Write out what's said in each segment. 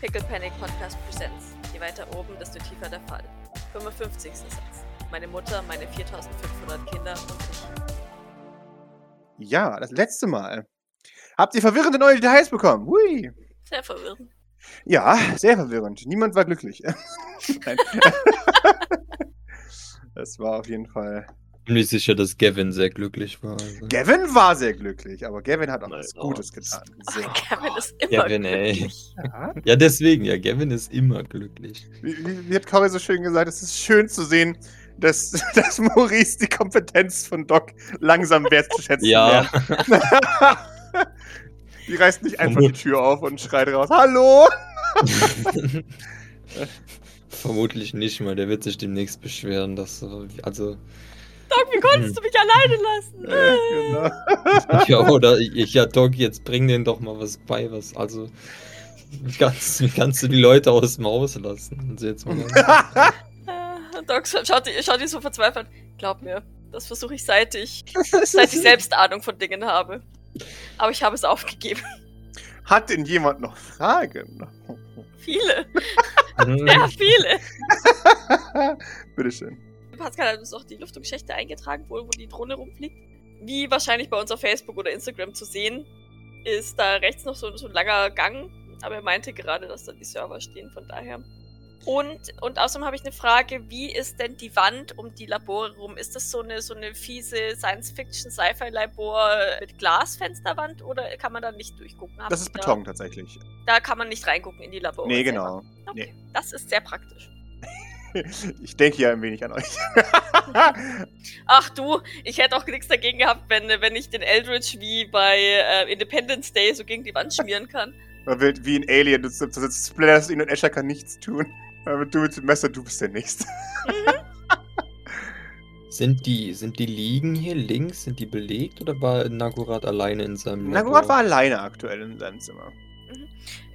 Pickle Panic Podcast Presents. Je weiter oben, desto tiefer der Fall. 55. Satz. Meine Mutter, meine 4500 Kinder und ich. Ja, das letzte Mal. Habt ihr verwirrende neue Details bekommen? Hui. Sehr verwirrend. Ja, sehr verwirrend. Niemand war glücklich. Das war auf jeden Fall. Bin mir sicher, dass Gavin sehr glücklich war. Also. Gavin war sehr glücklich, aber Gavin hat auch Nein, was oh, Gutes getan. Oh, Sehr. Kevin ist immer ey. glücklich. Ja. Ja, deswegen, ja, Gavin ist immer glücklich. Wie, wie, wie hat Cory so schön gesagt, es ist schön zu sehen, dass, dass Maurice die Kompetenz von Doc langsam wertzuschätzen Ja, lernt. die reißt nicht einfach die Tür auf und schreit raus, Hallo! vermutlich nicht mal. Der wird sich demnächst beschweren, dass so, also Doc, wie konntest du mich alleine lassen? Ja, genau. ja oder ich ja Doc, jetzt bring denen doch mal was bei, was also wie kannst, wie kannst du die Leute aus dem Haus lassen? Also jetzt mal Doc schaut, die- schaut die so verzweifelt. Glaub mir, das versuche ich seit ich, seit ich selbst Ahnung von Dingen habe. Aber ich habe es aufgegeben. Hat denn jemand noch Fragen? Viele. Sehr viele. Bitteschön. Pascal hat uns auch die Lüftungsschächte eingetragen, wo, wo die Drohne rumfliegt. Wie wahrscheinlich bei uns auf Facebook oder Instagram zu sehen, ist da rechts noch so, so ein langer Gang. Aber er meinte gerade, dass da die Server stehen, von daher. Und, und außerdem habe ich eine Frage, wie ist denn die Wand um die Labore rum? Ist das so eine, so eine fiese Science-Fiction-Sci-Fi-Labor mit Glasfensterwand oder kann man da nicht durchgucken? Haben Das ist Beton tatsächlich. Da, da kann man nicht reingucken in die Labore. Nee, selber. genau. Okay, das ist sehr praktisch. Ich denke ja ein wenig an euch. Ach du, ich hätte auch nichts dagegen gehabt, wenn, wenn ich den Eldritch wie bei äh, Independence Day so gegen die Wand schmieren kann. Man wird wie ein Alien, du sitzt, du sitzt splatterst ihn und Escher kann nichts tun. Aber du mit dem Messer, du bist der Nächste. Sind die, sind die Liegen hier links, sind die belegt oder war Nagurat alleine in seinem Nagurat Labor? war alleine aktuell in seinem Zimmer.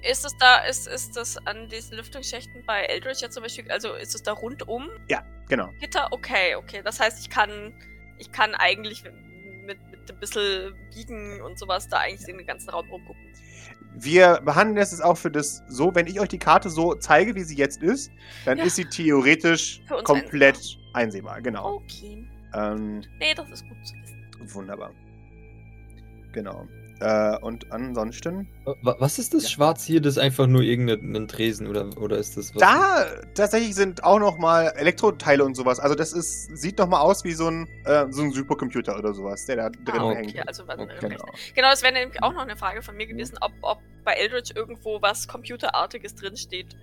Ist es da, ist, ist das an diesen Lüftungsschächten bei Eldritch ja zum Beispiel, also ist es da rundum Genau. Gitter? Okay, okay. Das heißt, ich kann, ich kann eigentlich mit, mit ein bisschen biegen und sowas da eigentlich in den ganzen Raum rumgucken. Wir behandeln es jetzt auch für das so, wenn ich euch die Karte so zeige, wie sie jetzt ist, dann Ja. ist sie theoretisch komplett einsehbar. Genau. Okay. Ähm, Nee, das ist gut zu wissen. wunderbar. Genau. Äh, und ansonsten. Wa- Was ist das Ja. Schwarz hier? Das ist einfach nur irgendein Tresen oder, oder ist das was? Da tatsächlich sind auch noch mal Elektroteile und sowas. Also das ist sieht noch mal aus wie so ein äh, so ein Supercomputer oder sowas, der da drin Ah, hängt. okay, also warte, Okay. genau. Genau. genau, das wäre nämlich auch noch eine Frage von mir gewesen, ob, ob bei Eldritch irgendwo was Computerartiges drinsteht.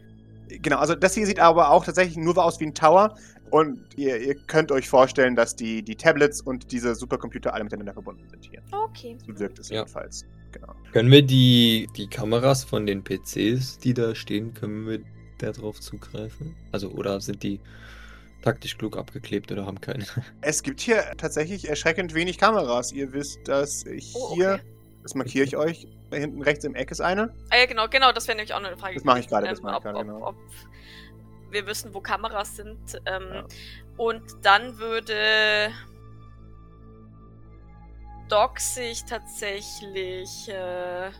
Genau, also das hier sieht aber auch tatsächlich nur aus wie ein Tower. Und ihr, ihr könnt euch vorstellen, dass die, die Tablets und diese Supercomputer alle miteinander verbunden sind hier. Okay. So wirkt es Ja. jedenfalls. Genau. Können wir die, die Kameras von den PCs, die da stehen, können wir da drauf zugreifen? Also, oder sind die taktisch klug abgeklebt oder haben keine? Es gibt hier tatsächlich erschreckend wenig Kameras. Ihr wisst, dass ich Oh, hier, okay. das markiere ich euch, da hinten rechts im Eck ist eine. Ah ja, genau, genau, das wäre nämlich auch noch eine Frage. Das mache ich gewesen, gerade, das ähm, mache ich gerade, ob, genau. ob wir wissen, wo Kameras sind. Ähm, Ja. Und dann würde Doc sich tatsächlich äh,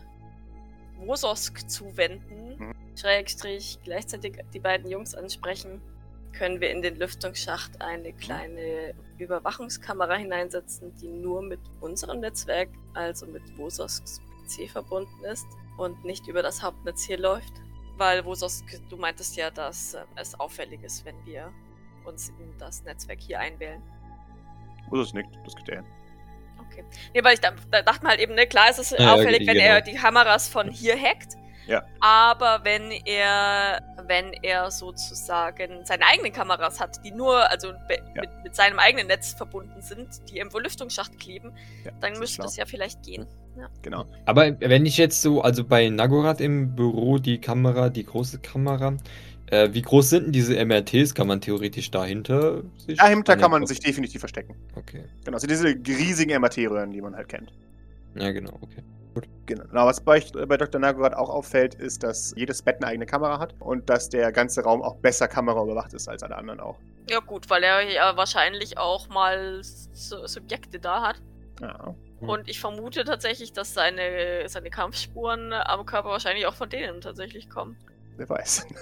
Wososk zuwenden, Mhm. Schrägstrich gleichzeitig die beiden Jungs ansprechen. Können wir in den Lüftungsschacht Mhm. eine kleine Überwachungskamera hineinsetzen, die nur mit unserem Netzwerk, also mit Wososks PC verbunden ist und nicht über das Hauptnetz hier läuft? Weil Wososk, du meintest ja, dass ähm, es auffällig ist, wenn wir uns in das Netzwerk hier einwählen. Wo ist es nicht? Das geht ja. Okay. Nee, weil ich da, da dachte mal halt eben, ne, klar ist es Ja, ja, auffällig, ge- wenn genau. er die Kameras von hier hackt. Ja. Aber wenn er, wenn er sozusagen seine eigenen Kameras hat, die nur, also be- Ja. mit, mit seinem eigenen Netz verbunden sind, die im Lüftungsschacht kleben, Ja, dann müsste es ja vielleicht gehen. Genau. Aber wenn ich jetzt so, also bei Nagurat im Büro die Kamera, die große Kamera, äh, wie groß sind denn diese MRTs? Kann man theoretisch dahinter sich? Dahinter kann man sich definitiv verstecken. Okay. Genau, also diese riesigen MRT-Röhren, die man halt kennt. Ja, genau, okay. Genau. Na, was bei, euch- bei Dr. Nagorat auch auffällt, ist, dass jedes Bett eine eigene Kamera hat und dass der ganze Raum auch besser kameraüberwacht ist als alle anderen auch. Ja gut, weil er ja wahrscheinlich auch mal Su- Subjekte da hat. Ja. Hm. Und ich vermute tatsächlich, dass seine, seine Kampfspuren am Körper wahrscheinlich auch von denen tatsächlich kommen. Wer weiß.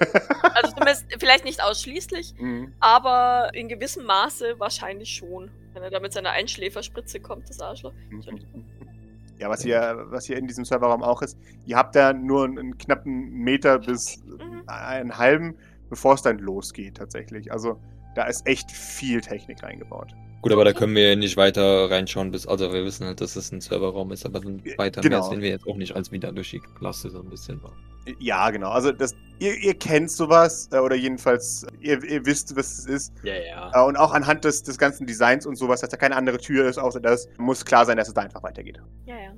Also zumindest vielleicht nicht ausschließlich, Mhm. aber in gewissem Maße wahrscheinlich schon. Wenn er da mit seiner Einschläferspritze kommt, das Arschloch. Ja, was hier, was hier in diesem Serverraum auch ist, ihr habt da nur einen, knappen Meter bis Mhm. einen halben, bevor es dann losgeht tatsächlich. Also da ist echt viel Technik reingebaut. Gut, aber da können wir nicht weiter reinschauen, bis, also wir wissen halt, dass es ein Serverraum ist, aber dann weiter mehr Genau. sehen wir jetzt auch nicht, als wieder durch die Klasse so ein bisschen war. Ja, genau. Also das, ihr, ihr kennt sowas, äh, oder jedenfalls, ihr, ihr wisst, was es ist. Ja, ja. Äh, Und auch anhand des, des ganzen Designs und sowas, dass da keine andere Tür ist, außer das, muss klar sein, dass es da einfach weitergeht. Ja, ja.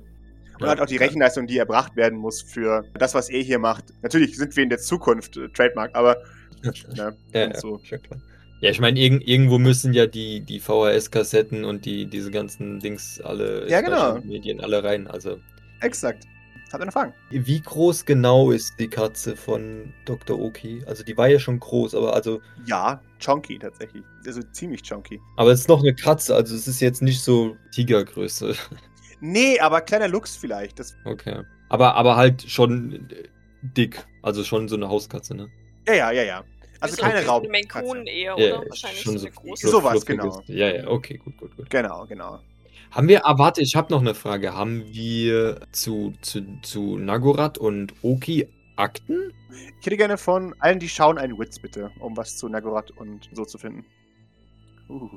Und halt auch die Rechenleistung, die erbracht werden muss für das, was ihr hier macht. Natürlich sind wir in der Zukunft äh, Trademark, aber ne, Ja, und ja, so. klar. Ja, ich meine, irg irgendwo müssen ja die, die VHS-Kassetten und die, diese ganzen Dings alle, Ja, genau. Medien alle rein. Also, Exakt. Habt ihr eine Frage? wie groß genau ist die Katze von Dr. Oki? Also, die war ja schon groß, aber also, Ja, chunky tatsächlich. Also ziemlich chunky. aber es ist noch eine Katze, also es ist jetzt nicht so Tigergröße. Nee, aber kleiner Lux vielleicht. Das, Okay. Aber, aber halt schon dick. Also schon so eine Hauskatze, ne? ja, ja, ja, ja. Also Wie so keine eine. Maine eher, Ja, oder? Wahrscheinlich schon so eine große. So- sowas, genau. Ja, ja, okay, gut, gut, gut. Genau, genau. Haben wir, ah, warte, ich habe noch eine Frage. Haben wir zu, zu, zu Nagorath und Oki Akten? Ich hätte gerne von allen, die schauen, einen Witz bitte, um was zu Nagorath und so zu finden. Uh.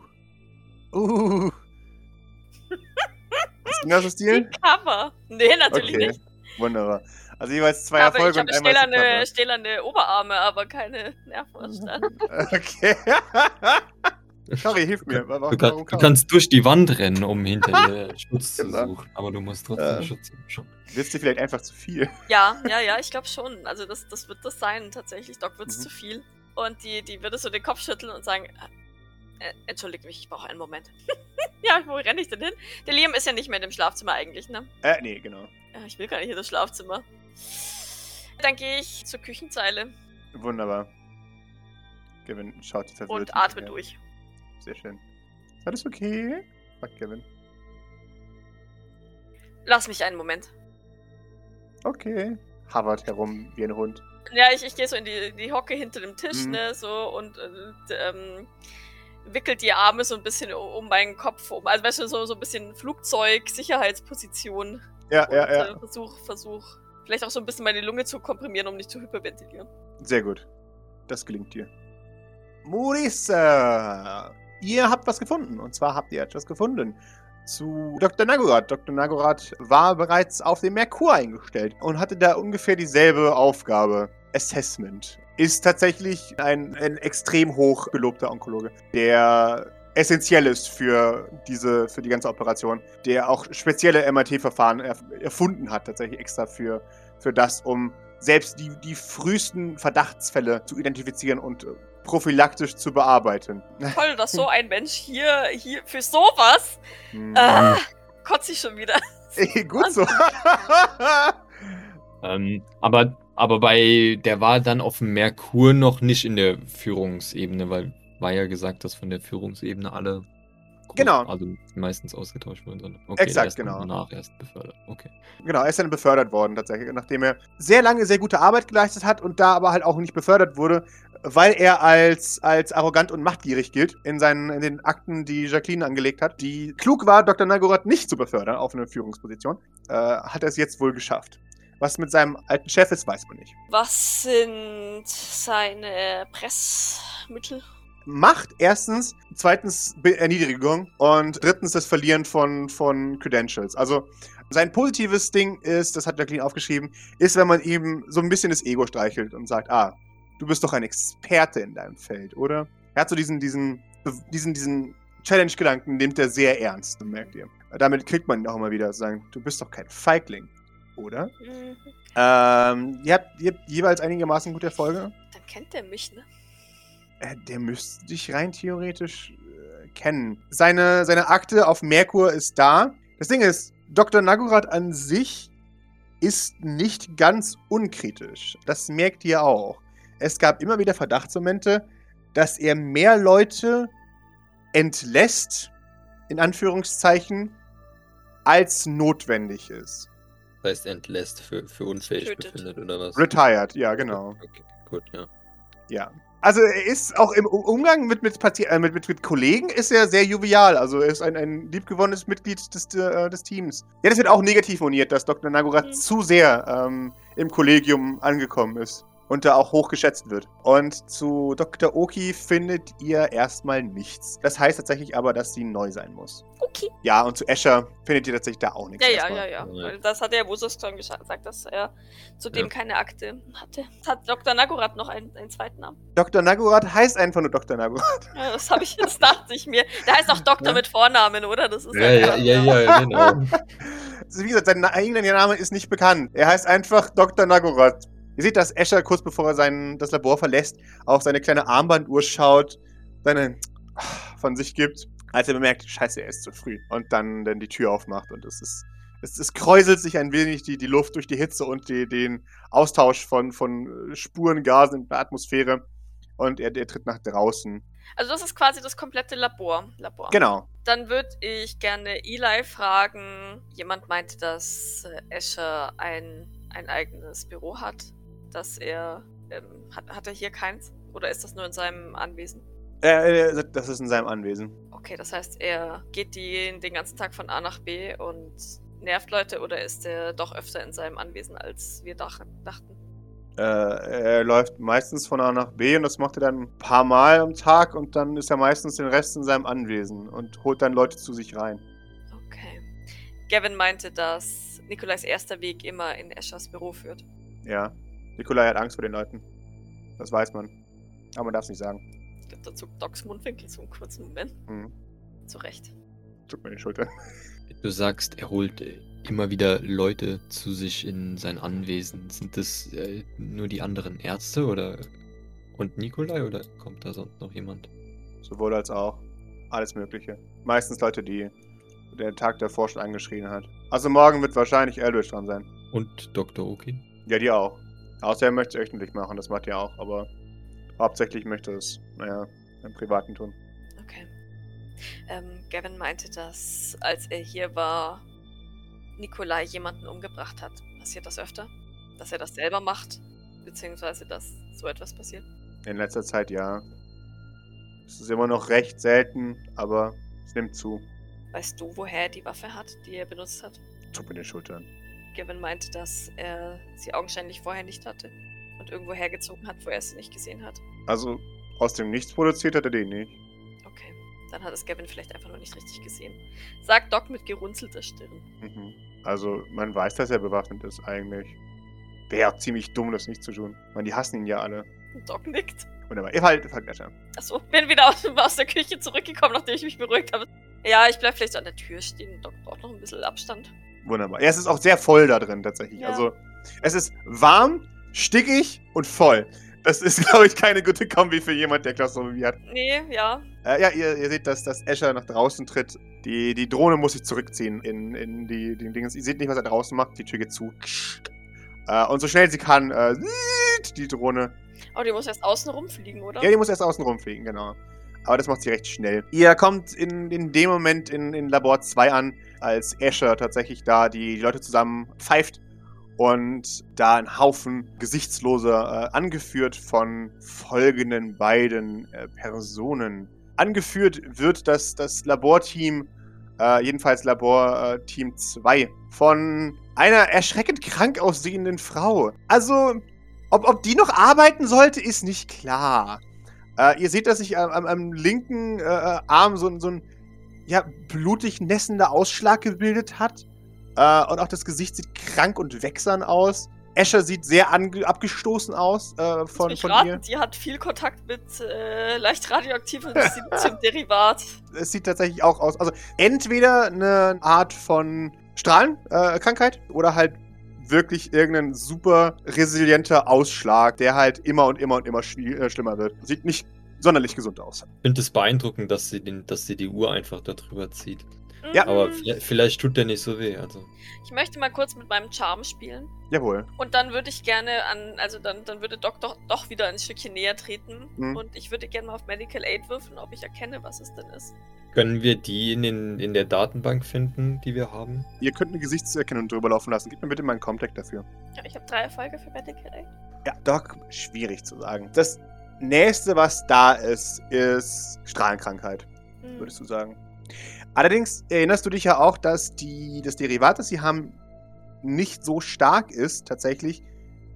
Uh. Hast du das Die Stil? Cover. Nee, natürlich Okay, nicht. wunderbar. Also jeweils zwei aber ich Erfolge habe und einmal stählerne, stählerne Oberarme, aber keine Nervenanstalt. Okay. Sorry, hilf mir. Warum, Du, kann, warum du kannst durch die Wand rennen, um hinter dir Schutz zu Genau. suchen. Aber du musst trotzdem Ja. Schutz suchen. Willst du vielleicht einfach zu viel? Ja, ja, ja, ich glaube schon. Also das, das wird das sein, tatsächlich. Doc wird es Mhm. zu viel. Und die, die würde so den Kopf schütteln und sagen, äh, entschuldige mich, ich brauche einen Moment. ja, wo renne ich denn hin? Der Liam ist ja nicht mehr in dem Schlafzimmer eigentlich, ne? Äh, nee, genau. Ja, ich will gar nicht in das Schlafzimmer. Dann gehe ich zur Küchenzeile Wunderbar. Kevin schaut verwirrt. und atme durch. Sehr schön. Ist alles okay? Fragt Kevin. Lass mich einen Moment. Okay. Hovert herum wie ein Hund. Ja, ich, ich gehe so in die, die Hocke hinter dem Tisch, Mhm. ne, so und äh, d- ähm, wickelt die Arme so ein bisschen um, um meinen Kopf um. Also weißt du, so, so ein bisschen Flugzeug-Sicherheitsposition. Ja, und ja, ja. Äh, versuch, versuch. Vielleicht auch so ein bisschen meine Lunge zu komprimieren, um nicht zu hyperventilieren. Sehr gut. Das gelingt dir. Maurice, ihr habt was gefunden. Und zwar habt ihr etwas gefunden zu Dr. Nagorath. Dr. Nagorath war bereits auf dem Merkur eingestellt und hatte da ungefähr dieselbe Aufgabe. Assessment. Ist tatsächlich ein, ein extrem hoch gelobter Onkologe, der essentiell ist für diese, für die ganze Operation, der auch spezielle MRT-Verfahren erf erfunden hat, tatsächlich extra für, für das, um selbst die, die frühesten Verdachtsfälle zu identifizieren und prophylaktisch zu bearbeiten. Toll, dass so ein Mensch hier, hier für sowas. Hm. Ah, kotze ich schon wieder. Ey, gut so. Ähm, aber, aber bei, der war dann auf dem Merkur noch nicht in der Führungsebene, weil war ja gesagt, dass von der Führungsebene alle groß- Genau. also meistens ausgetauscht wurden. sondern- Okay, Exakt, dann genau. Danach erst befördert. Okay. genau, er ist dann befördert worden tatsächlich, nachdem er sehr lange sehr gute Arbeit geleistet hat und da aber halt auch nicht befördert wurde, weil er als, als arrogant und machtgierig gilt in, seinen, in den Akten, die Jacqueline angelegt hat, die klug war, Dr. Nagorath nicht zu befördern auf eine Führungsposition, äh, hat er es jetzt wohl geschafft. Was mit seinem alten Chef ist, weiß man nicht. Was sind seine Pressmittel? Macht erstens, zweitens Erniedrigung und drittens das Verlieren von, von Credentials. Also sein positives Ding ist, das hat Jacqueline aufgeschrieben, ist, wenn man ihm so ein bisschen das Ego streichelt und sagt, ah, du bist doch ein Experte in deinem Feld, oder? Er hat so diesen, diesen, diesen, diesen Challenge-Gedanken, nimmt er sehr ernst, merkt ihr. Damit kriegt man ihn auch immer wieder zu sagen, du bist doch kein Feigling, oder? Mhm. Ähm, ihr, habt, ihr habt jeweils einigermaßen gute Erfolge. Dann kennt er mich, ne? Äh, Der müsste dich rein theoretisch äh, kennen. Seine, seine Akte auf Merkur ist da. Das Ding ist, Dr. Nagorath an sich ist nicht ganz unkritisch. Das merkt ihr auch. Es gab immer wieder Verdachtsmomente, dass er mehr Leute entlässt, in Anführungszeichen, als notwendig ist. heißt entlässt, für, für unfähig Tötet. befindet oder was? Retired, ja, genau. Okay, gut, ja. Ja. Also er ist auch im Umgang mit, mit, Parti äh, mit, mit, mit Kollegen ist er sehr jovial. Also er ist ein, ein liebgewonnenes Mitglied des, äh, des Teams. Ja, das wird auch negativ moniert, dass Dr. Nagorat Mhm. zu sehr ähm, im Kollegium angekommen ist. Und da auch hoch geschätzt wird. Und zu Dr. Oki findet ihr erstmal nichts. Das heißt tatsächlich aber, dass sie neu sein muss. Okay. Ja, und zu Escher findet ihr tatsächlich da auch nichts. Ja, ja, erstmal. ja, ja. Ja. Weil Das hat der Wusus schon gesagt, dass er zudem Ja. keine Akte hatte. Hat Dr. Nagorat noch einen, einen zweiten Namen? Dr. Nagorat heißt einfach nur Dr. Nagorat. Ja, das habe ich, das dachte ich mir. Der heißt auch Doktor Ja. mit Vornamen, oder? Das ist Ja, ja, ja, ja, genau. Also wie gesagt, sein eigener Name ist nicht bekannt. Er heißt einfach Dr. Nagorat. Ihr seht, dass Escher kurz bevor er sein, das Labor verlässt, auf seine kleine Armbanduhr schaut, seine von sich gibt, als er bemerkt, scheiße, er ist zu früh. Und dann, dann die Tür aufmacht und es ist. Es, es kräuselt sich ein wenig die, die Luft durch die Hitze und die, den Austausch von, von Spuren, Gasen in der Atmosphäre. Und er, er tritt nach draußen. Also das ist quasi das komplette Labor. Labor. Genau. Dann würde ich gerne Eli fragen. Jemand meinte, dass äh, Escher ein, ein eigenes Büro hat. Dass er. Ähm, hat, hat er hier keins? Oder ist das nur in seinem Anwesen? Äh, äh, das ist in seinem Anwesen. Okay, das heißt, er geht die, den ganzen Tag von A nach B und nervt Leute oder ist er doch öfter in seinem Anwesen, als wir dach dachten? Äh, er läuft meistens von A nach B und das macht er dann ein paar Mal am Tag und dann ist er meistens den Rest in seinem Anwesen und holt dann Leute zu sich rein. Okay. Gavin meinte, dass Nikolais erster Weg immer in Eschers Büro führt. Ja. Nikolai hat Angst vor den Leuten. Das weiß man. Aber man darf es nicht sagen. Ich glaube, da zuckt Docs Mundwinkel so einen kurzen Moment. Hm. Zu Recht. Tut mir die Schulter. Du sagst, er holt immer wieder Leute zu sich in sein Anwesen. Sind das äh, nur die anderen Ärzte oder und Nikolai oder kommt da sonst noch jemand? Sowohl als auch. Alles Mögliche. Meistens Leute, die der Tag davor schon angeschrien hat. Also morgen wird wahrscheinlich Eldridge dran sein. Und Dr. Oki? Ja, die auch. Außer er möchte es öffentlich machen, das macht er auch, aber hauptsächlich möchte es, naja, im Privaten tun. Okay. Ähm, Gavin meinte, dass als er hier war, Nikolai jemanden umgebracht hat. Passiert das öfter? Dass er das selber macht? Beziehungsweise, dass so etwas passiert? In letzter Zeit ja. Es ist immer noch recht selten, aber es nimmt zu. Weißt du, woher er die Waffe hat, die er benutzt hat? Tut mir den Schultern. Gavin meinte, dass er sie augenscheinlich vorher nicht hatte und irgendwo hergezogen hat, wo er sie nicht gesehen hat. Also, aus dem Nichts produziert hat er den nicht. Okay, dann hat es Gavin vielleicht einfach nur nicht richtig gesehen. Sagt Doc mit gerunzelter Stirn. Mhm. Also, man weiß, dass er bewaffnet ist, eigentlich. Wäre ziemlich dumm, das nicht zu tun. Man, die hassen ihn ja alle. Doc nickt. Wunderbar. Ihr fallt, fallt Escher. Achso, bin wieder aus, aus der Küche zurückgekommen, nachdem ich mich beruhigt habe. Ja, ich bleib vielleicht so an der Tür stehen. Doc braucht noch ein bisschen Abstand. Wunderbar. Ja, es ist auch sehr voll da drin, tatsächlich. Ja. Also, es ist warm, stickig und voll. Das ist, glaube ich, keine gute Kombi für jemand, der Klaustrophobie hat. Nee, ja. Äh, ja, ihr, ihr seht, dass, dass Escher nach draußen tritt. Die, die Drohne muss sich zurückziehen in, in die, die Dinge. Ihr seht nicht, was er draußen macht. Die Tür geht zu. Äh, und so schnell sie kann, äh, die Drohne. Aber die muss erst außen rumfliegen, oder? Ja, die muss erst außen rumfliegen, genau. Aber das macht sie recht schnell. Ihr kommt in, in dem Moment in, in Labor 2 an, als Escher tatsächlich da die, die Leute zusammen pfeift und da ein Haufen Gesichtsloser, äh, angeführt von folgenden beiden äh, Personen. Angeführt wird das, das Laborteam, äh, jedenfalls Laborteam 2, von einer erschreckend krank aussehenden Frau. Also, ob, ob die noch arbeiten sollte, ist nicht klar. Äh, ihr seht, dass sich am, am, am linken äh, Arm so, ein- so ein ja, blutig nässender Ausschlag gebildet hat. Äh, und auch das Gesicht sieht krank und wächsern aus. Escher sieht sehr abgestoßen aus äh, von, mich von raten, ihr. die hat viel Kontakt mit äh, leicht radioaktiven Silizium-Derivat. Es sieht tatsächlich auch aus. Also entweder eine Art von Strahlenkrankheit äh, oder halt wirklich irgendein super resilienter Ausschlag, der halt immer und immer und immer äh, schlimmer wird. Sieht nicht sonderlich gesund aus. Ich finde es beeindruckend, dass sie, den, dass sie die Uhr einfach darüber zieht. Ja. Aber Mm, vielleicht, tut der nicht so weh. Also. Ich möchte mal kurz mit meinem Charme spielen. Jawohl. Und dann würde ich gerne an, also dann, dann würde Doc doch, doch wieder ein Stückchen näher treten. Mhm. Und ich würde gerne mal auf Medical Aid würfeln, ob ich erkenne, was es denn ist. Können wir die in, den, in der Datenbank finden, die wir haben? Ihr könnt eine Gesichtserkennung drüber laufen lassen. Gib mir bitte meinen Contact dafür. Ja, ich habe drei Erfolge für Medical Aid. Ja, Doc, schwierig zu sagen. Das nächste, was da ist, ist Strahlenkrankheit, Hm. würdest du sagen. Allerdings erinnerst du dich ja auch, dass die, das Derivat, das sie haben, nicht so stark ist, tatsächlich,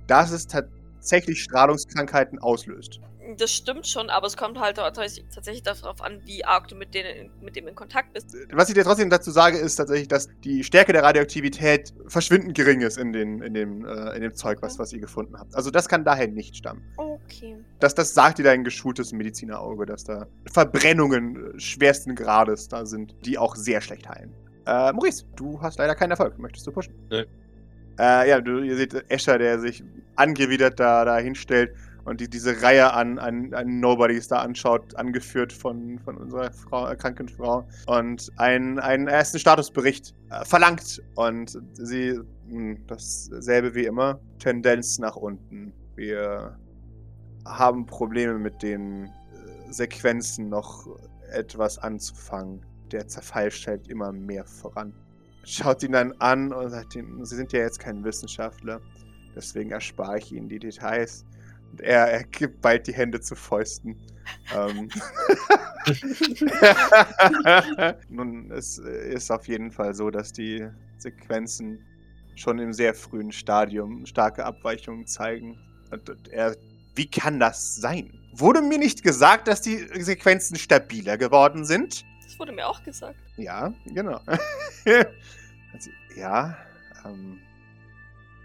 dass es tatsächlich Strahlungskrankheiten auslöst. Das stimmt schon, aber es kommt halt tatsächlich tatsächlich darauf an, wie arg du mit, denen, mit dem in Kontakt bist. Was ich dir trotzdem dazu sage, ist tatsächlich, dass die Stärke der Radioaktivität verschwindend gering ist in, den, in, dem, äh, in dem Zeug, was, was ihr gefunden habt. Also das kann daher nicht stammen. Okay. Das, das sagt dir dein geschultes Medizinerauge, dass da Verbrennungen äh, schwersten Grades da sind, die auch sehr schlecht heilen. Äh, Maurice, du hast leider keinen Erfolg. Möchtest du pushen? Nö. Äh, ja, du, ihr seht Escher, der sich angewidert da, da hinstellt und die, diese Reihe an, an, an Nobodies da anschaut, angeführt von, von unserer Frau, äh, kranken Frau und einen, einen ersten Statusbericht äh, verlangt. Und sie, mh, dasselbe wie immer, Tendenz nach unten. Wir haben Probleme mit den äh, Sequenzen noch etwas anzufangen. Der Zerfall stellt immer mehr voran. Schaut ihn dann an und sagt ihm, Sie sind ja jetzt kein Wissenschaftler, deswegen erspare ich Ihnen die Details. Er, er gibt bald die Hände zu Fäusten. ähm. Nun, es ist auf jeden Fall so, dass die Sequenzen schon im sehr frühen Stadium starke Abweichungen zeigen. Und, und er, wie kann das sein? Wurde mir nicht gesagt, dass die Sequenzen stabiler geworden sind? Das wurde mir auch gesagt. Ja, genau. also, ja, ähm,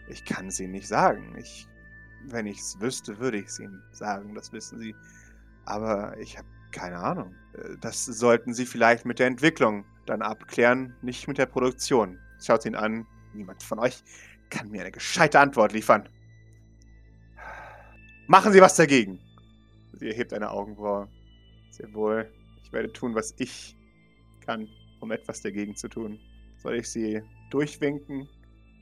ich kann Ihnen nicht sagen. Ich, wenn ich es wüsste, würde ich es Ihnen sagen, das wissen Sie. Aber ich habe keine Ahnung. Äh, Das sollten Sie vielleicht mit der Entwicklung dann abklären, nicht mit der Produktion. Schaut ihn an. Niemand von euch kann mir eine gescheite Antwort liefern. Machen Sie was dagegen. Sie erhebt eine Augenbraue. Sehr wohl. Ich werde tun, was ich kann, um etwas dagegen zu tun. Soll ich Sie durchwinken?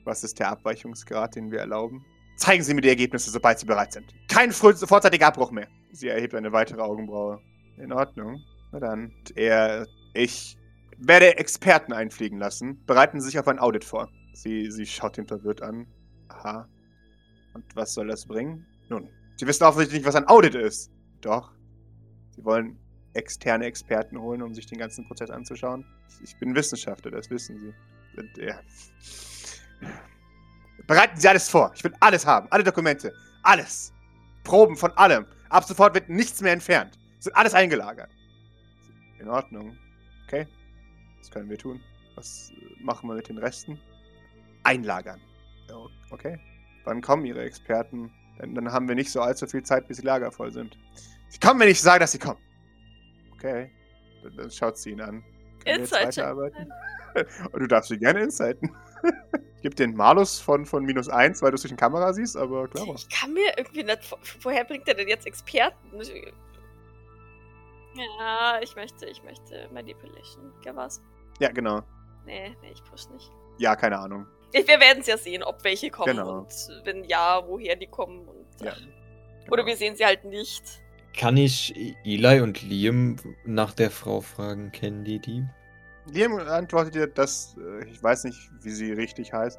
Was ist der Abweichungsgrad, den wir erlauben? Zeigen Sie mir die Ergebnisse, sobald Sie bereit sind. Kein vorzeitiger Abbruch mehr. Sie erhebt eine weitere Augenbraue. In Ordnung. Na dann. Er, ich werde Experten einfliegen lassen. Bereiten Sie sich auf ein Audit vor. Sie, sie schaut ihn verwirrt an. Aha. Und was soll das bringen? Nun, Sie wissen offensichtlich nicht, was ein Audit ist. Doch. Sie wollen externe Experten holen, um sich den ganzen Prozess anzuschauen. Ich, ich bin Wissenschaftler, das wissen Sie. Und, ja. Bereiten Sie alles vor. Ich will alles haben. Alle Dokumente. Alles. Proben von allem. Ab sofort wird nichts mehr entfernt. Es wird alles eingelagert. In Ordnung. Okay. Was können wir tun? Was äh, machen wir mit den Resten? Einlagern. Okay. Wann kommen Ihre Experten? Denn dann haben wir nicht so allzu viel Zeit, bis die Lager voll sind. Sie kommen, wenn ich sage, dass sie kommen. Okay. Dann, dann schaut sie ihn an. Können weiterarbeiten? Und du darfst sie gerne insighten. ich gebe dir einen Malus von, von minus 1, weil du es durch die Kamera siehst, aber klar. Ich kann mir irgendwie nicht. Woher bringt er denn jetzt Experten? Ja, ich möchte, ich möchte Manipulation. Ja, was? Ja, genau. Nee, nee, ich push nicht. Ja, keine Ahnung. Ich, wir werden es ja sehen, ob welche kommen Genau. und wenn ja, woher die kommen. Und, Ja. Oder Genau. wir sehen sie halt nicht. Kann ich Eli und Liam nach der Frau fragen? Kennen die die? Liam antwortet dir, dass äh, ich weiß nicht, wie sie richtig heißt.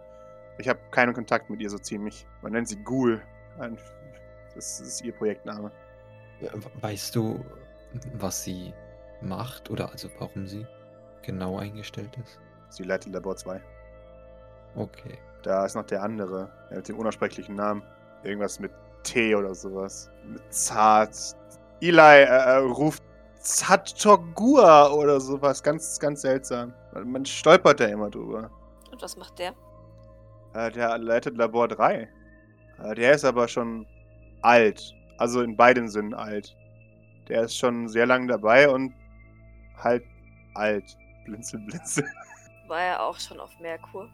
Ich habe keinen Kontakt mit ihr so ziemlich. Man nennt sie Ghoul. Das ist ihr Projektname. Weißt du, was sie macht oder also warum sie genau eingestellt ist? Sie leitet Labor 2. Okay. Da ist noch der andere, der mit dem unaussprechlichen Namen. Irgendwas mit T oder sowas. Mit Zart. Eli äh, äh, ruft Zatogua oder sowas. Ganz, ganz seltsam. Man stolpert da immer drüber. Und was macht der? Äh, der leitet Labor 3. Äh, der ist aber schon alt. Also in beiden Sinnen alt. Der ist schon sehr lang dabei und halt alt. Blinzel, blinzel. War er auch schon auf Merkur?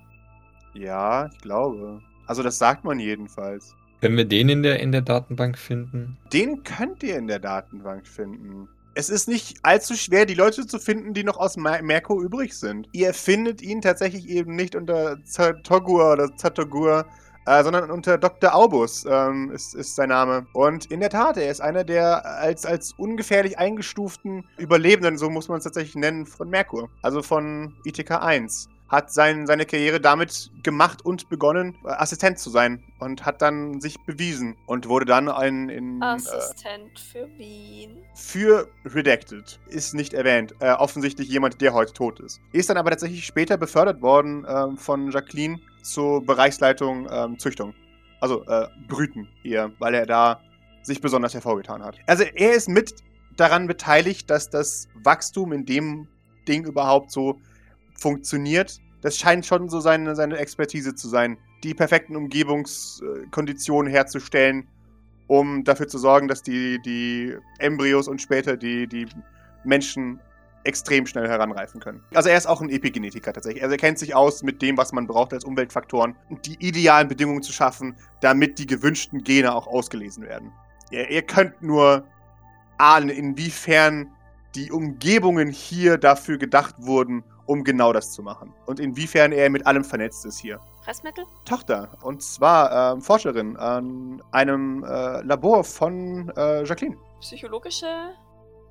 Ja, ich glaube. Also das sagt man jedenfalls. Können wir den in der, in der Datenbank finden? Den könnt ihr in der Datenbank finden. Es ist nicht allzu schwer, die Leute zu finden, die noch aus Mer Merkur übrig sind. Ihr findet ihn tatsächlich eben nicht unter Zatogur oder Zatogur, äh, sondern unter Dr. Aubus ähm, ist, ist sein Name. Und in der Tat, er ist einer der als, als ungefährlich eingestuften Überlebenden, so muss man es tatsächlich nennen, von Merkur. Also von ITK 1 hat sein, seine Karriere damit gemacht und begonnen, äh, Assistent zu sein und hat dann sich bewiesen und wurde dann ein in, Assistent äh, für Wien. Für Redacted. Ist nicht erwähnt. Äh, offensichtlich jemand, der heute tot ist. Ist dann aber tatsächlich später befördert worden äh, von Jacqueline zur Bereichsleitung ähm, Züchtung. Also äh, Brüten eher, weil er da sich besonders hervorgetan hat. Also er ist mit daran beteiligt, dass das Wachstum in dem Ding überhaupt so funktioniert. Das scheint schon so seine, seine Expertise zu sein, die perfekten Umgebungskonditionen herzustellen, um dafür zu sorgen, dass die, die Embryos und später die, die Menschen extrem schnell heranreifen können. Also er ist auch ein Epigenetiker tatsächlich. Also er kennt sich aus mit dem, was man braucht als Umweltfaktoren, um die idealen Bedingungen zu schaffen, damit die gewünschten Gene auch ausgelesen werden. Ihr, ihr könnt nur ahnen, inwiefern die Umgebungen hier dafür gedacht wurden, um genau das zu machen. Und inwiefern er mit allem vernetzt ist hier. Pressmittel? Tochter. Und zwar ähm, Forscherin an einem äh, Labor von äh, Jacqueline. Psychologische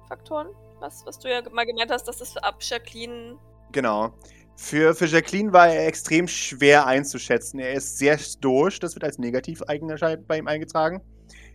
Faktoren? Was, was du ja mal gemeint hast, dass das ab Jacqueline. Genau. Für, für Jacqueline war er extrem schwer einzuschätzen. Er ist sehr stoisch, das wird als Negativ-Eigenschaften bei ihm eingetragen.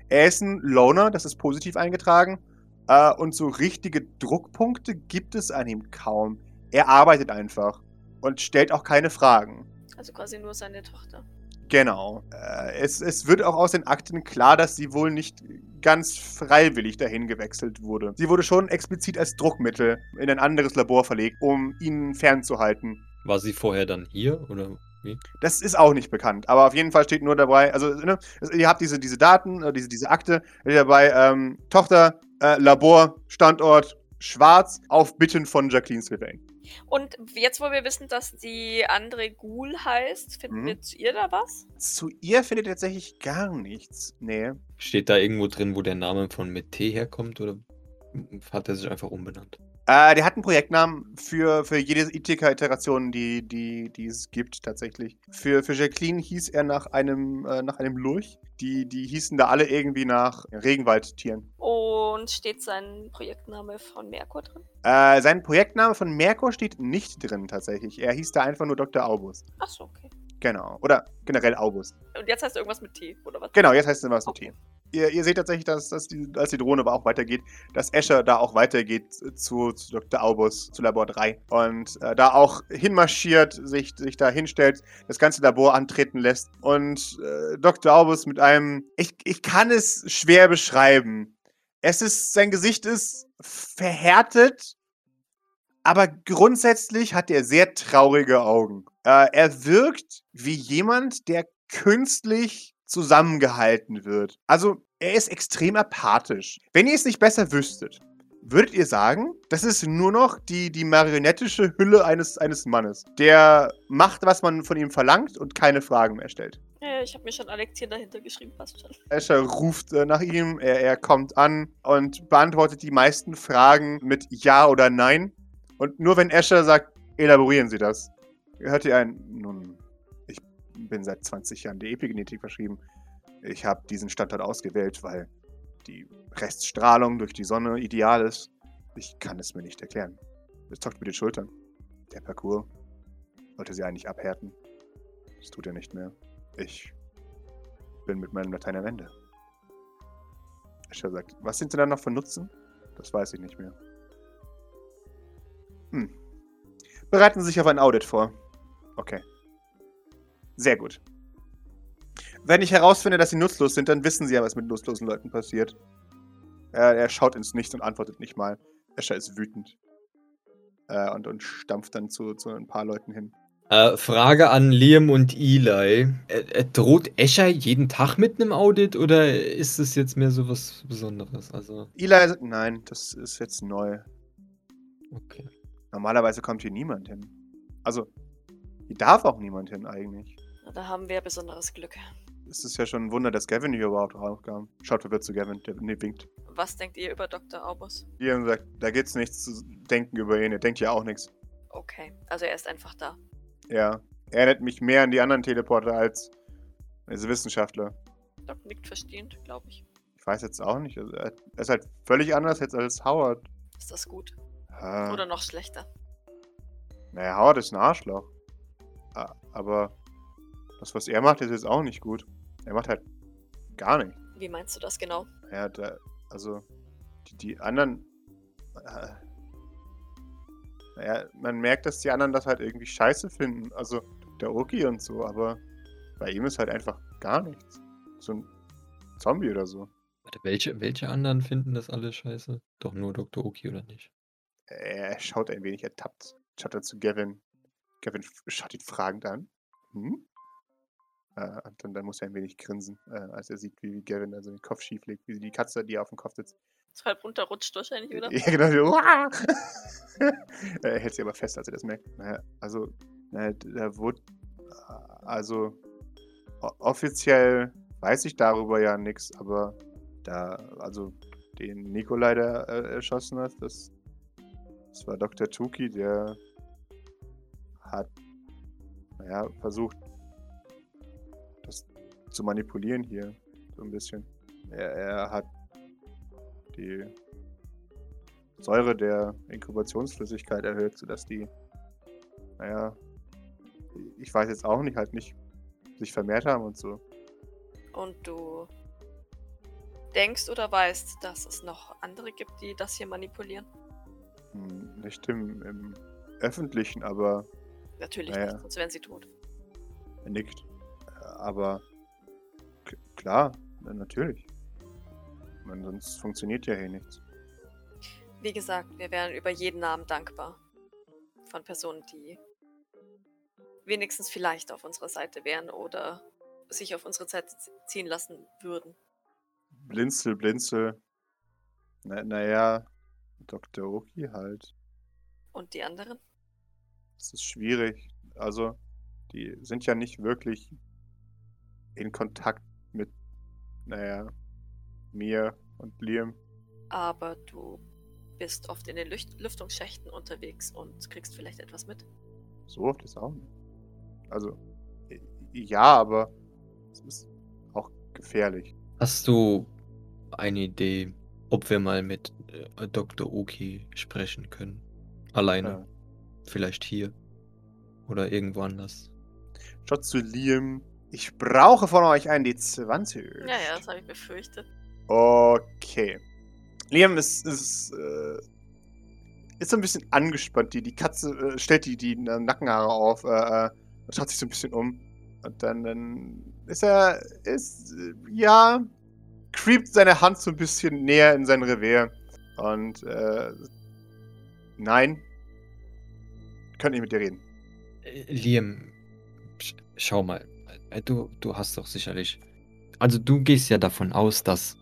Er ist ein Loner, das ist positiv eingetragen. Äh, und so richtige Druckpunkte gibt es an ihm kaum. Er arbeitet einfach und stellt auch keine Fragen. Also quasi nur seine Tochter. Genau. Äh, es, es wird auch aus den Akten klar, dass sie wohl nicht ganz freiwillig dahin gewechselt wurde. Sie wurde schon explizit als Druckmittel in ein anderes Labor verlegt, um ihn fernzuhalten. War sie vorher dann hier oder wie? Das ist auch nicht bekannt, aber auf jeden Fall steht nur dabei, also ne, ihr habt diese, diese Daten, äh, diese, diese Akte, dabei ähm, Tochter, äh, Labor, Standort, schwarz, auf Bitten von Jacqueline Sylvain. Und jetzt, wo wir wissen, dass die andere Ghoul heißt, finden mhm. wir zu ihr da was? Zu ihr findet tatsächlich gar nichts. Nee. Steht da irgendwo drin, wo der Name von Mete herkommt oder hat er sich einfach umbenannt? Äh, der hat einen Projektnamen für, für jede ITK-Iteration, die, die, die es gibt, tatsächlich. Für, für Jacqueline hieß er nach einem, äh, nach einem Lurch. Die, die hießen da alle irgendwie nach Regenwaldtieren. Und steht sein Projektname von Merkur drin? Äh, sein Projektname von Merkur steht nicht drin, tatsächlich. Er hieß da einfach nur Dr. August. Ach so, okay. Genau. Oder generell August. Und jetzt heißt irgendwas mit T, oder was? Genau, jetzt heißt es irgendwas okay. mit T ihr, ihr, seht tatsächlich, dass, dass die, als die Drohne aber auch weitergeht, dass Escher da auch weitergeht zu, zu Dr. Aubus, zu Labor 3. Und äh, da auch hinmarschiert, sich, sich da hinstellt, das ganze Labor antreten lässt. Und äh, Dr. Aubus mit einem, ich, ich kann es schwer beschreiben. Es ist, sein Gesicht ist verhärtet, aber grundsätzlich hat er sehr traurige Augen. Äh, er wirkt wie jemand, der künstlich zusammengehalten wird. Also, er ist extrem apathisch. Wenn ihr es nicht besser wüsstet, würdet ihr sagen, das ist nur noch die, die marionettische Hülle eines, eines Mannes, der macht, was man von ihm verlangt und keine Fragen mehr stellt. Ja, ich habe mir schon Alektien dahinter geschrieben, passt schon. Escher ruft äh, nach ihm, er, er kommt an und beantwortet die meisten Fragen mit Ja oder Nein. Und nur wenn Escher sagt, elaborieren Sie das, hört ihr ein, nun, bin seit 20 Jahren der Epigenetik verschrieben. Ich habe diesen Standort ausgewählt, weil die Reststrahlung durch die Sonne ideal ist. Ich kann es mir nicht erklären. Es zockt mir die Schultern. Der Parcours wollte sie eigentlich abhärten. Das tut er nicht mehr. Ich bin mit meinem Latein am Ende. Escher sagt, was sind Sie dann noch von Nutzen? Das weiß ich nicht mehr. Hm. Bereiten Sie sich auf ein Audit vor. Okay. Sehr gut. Wenn ich herausfinde, dass sie nutzlos sind, dann wissen sie ja, was mit nutzlosen Leuten passiert. Er, er schaut ins Nichts und antwortet nicht mal. Escher ist wütend. Äh, und, und stampft dann zu, zu ein paar Leuten hin. Äh, Frage an Liam und Eli. Äh, droht Escher jeden Tag mit einem Audit oder ist es jetzt mehr so was Besonderes? Also Eli, nein, das ist jetzt neu. Okay. Normalerweise kommt hier niemand hin. Also, hier darf auch niemand hin eigentlich. Da haben wir besonderes Glück. Es ist ja schon ein Wunder, dass Gavin hier überhaupt rauskam. Schaut verwirrt zu Gavin, der nee, winkt. was denkt ihr über Dr. Aubus? Liam sagt, da gibt's nichts zu denken über ihn. Er denkt ja auch nichts. Okay, also er ist einfach da. Ja. Er erinnert mich mehr an die anderen Teleporter als als Wissenschaftler. Doc nickt verstehend, glaube ich. Ich weiß jetzt auch nicht. Also er ist halt völlig anders jetzt als Howard. Ist das gut? Ah, Oder noch schlechter? naja, Howard ist ein Arschloch. Aber das, was er macht, ist jetzt auch nicht gut. Er macht halt gar nichts. Wie meinst du das genau? Ja, da, also die, die anderen. Äh, naja, man merkt, dass die anderen das halt irgendwie scheiße finden. Also der Oki und so, aber bei ihm ist halt einfach gar nichts. So ein Zombie oder so. Warte, welche, welche anderen finden das alle scheiße? Doch nur Dr. Oki oder nicht? Er schaut ein wenig ertappt. Schaut er zu Gavin. Gavin schaut ihn fragend an. Hm? Äh, und dann, dann muss er ein wenig grinsen, äh, als er sieht, wie Gavin also den Kopf schief legt, wie die Katze, die auf dem Kopf sitzt. So halb runterrutscht wahrscheinlich, oder? Ja, genau. Er hält sie aber fest, als er das merkt. Naja, also, naja, da wurde. Also, o- offiziell weiß ich darüber ja nichts, aber da, also, den Nikolai, der äh, erschossen hat, das, das war Dr. Tuki, der hat, naja, versucht, das zu manipulieren hier, so ein bisschen. Er, er hat die Säure der Inkubationsflüssigkeit erhöht, sodass die, naja, ich weiß jetzt auch nicht, halt nicht sich vermehrt haben und so. Und du denkst oder weißt, dass es noch andere gibt, die das hier manipulieren? Hm, Nicht im, im Öffentlichen, aber Natürlich Ja, ja. nicht, sonst wären sie tot. er nickt. Aber klar, na, natürlich. Ich meine, sonst funktioniert ja hier nichts. Wie gesagt, wir wären über jeden Namen dankbar. Von Personen, die wenigstens vielleicht auf unserer Seite wären oder sich auf unsere Seite ziehen lassen würden. Blinzel, blinzel. Na, naja, Dr. Oki halt. Und die anderen? Es ist schwierig. Also, die sind ja nicht wirklich in Kontakt mit, naja, mir und Liam. Aber du bist oft in den Lücht Lüftungsschächten unterwegs und kriegst vielleicht etwas mit. So oft ist auch nicht. Also, ja, aber es ist auch gefährlich. Hast du eine Idee, ob wir mal mit äh, Dr. Oki sprechen können? Alleine. Vielleicht hier. Oder irgendwo anders. Schaut zu Liam. Ich brauche von euch einen D20. Ja, ja, das habe ich befürchtet. Okay. Liam ist, ist, äh, ist so ein bisschen angespannt. Die, die Katze äh, stellt die, die Nackenhaare auf äh, äh, und schaut sich so ein bisschen um. Und dann, dann ist er, ist, äh, ja, creept seine Hand so ein bisschen näher in sein Revier. Und, äh, nein. Kann nicht mit dir reden. Äh, Liam, sch schau mal. Äh, Du, du hast doch sicherlich. Also, du gehst ja davon aus, dass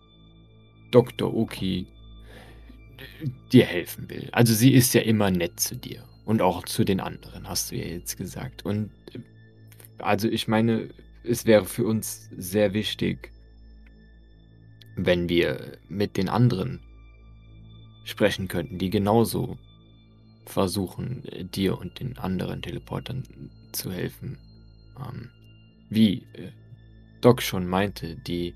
Dr. Oki äh, dir helfen will. Also, sie ist ja immer nett zu dir. Und auch zu den anderen, hast du ja jetzt gesagt. Und also, ich meine, es wäre für uns sehr wichtig, wenn wir mit den anderen sprechen könnten, die genauso versuchen, dir und den anderen Teleportern zu helfen. Ähm, wie äh, Doc schon meinte, die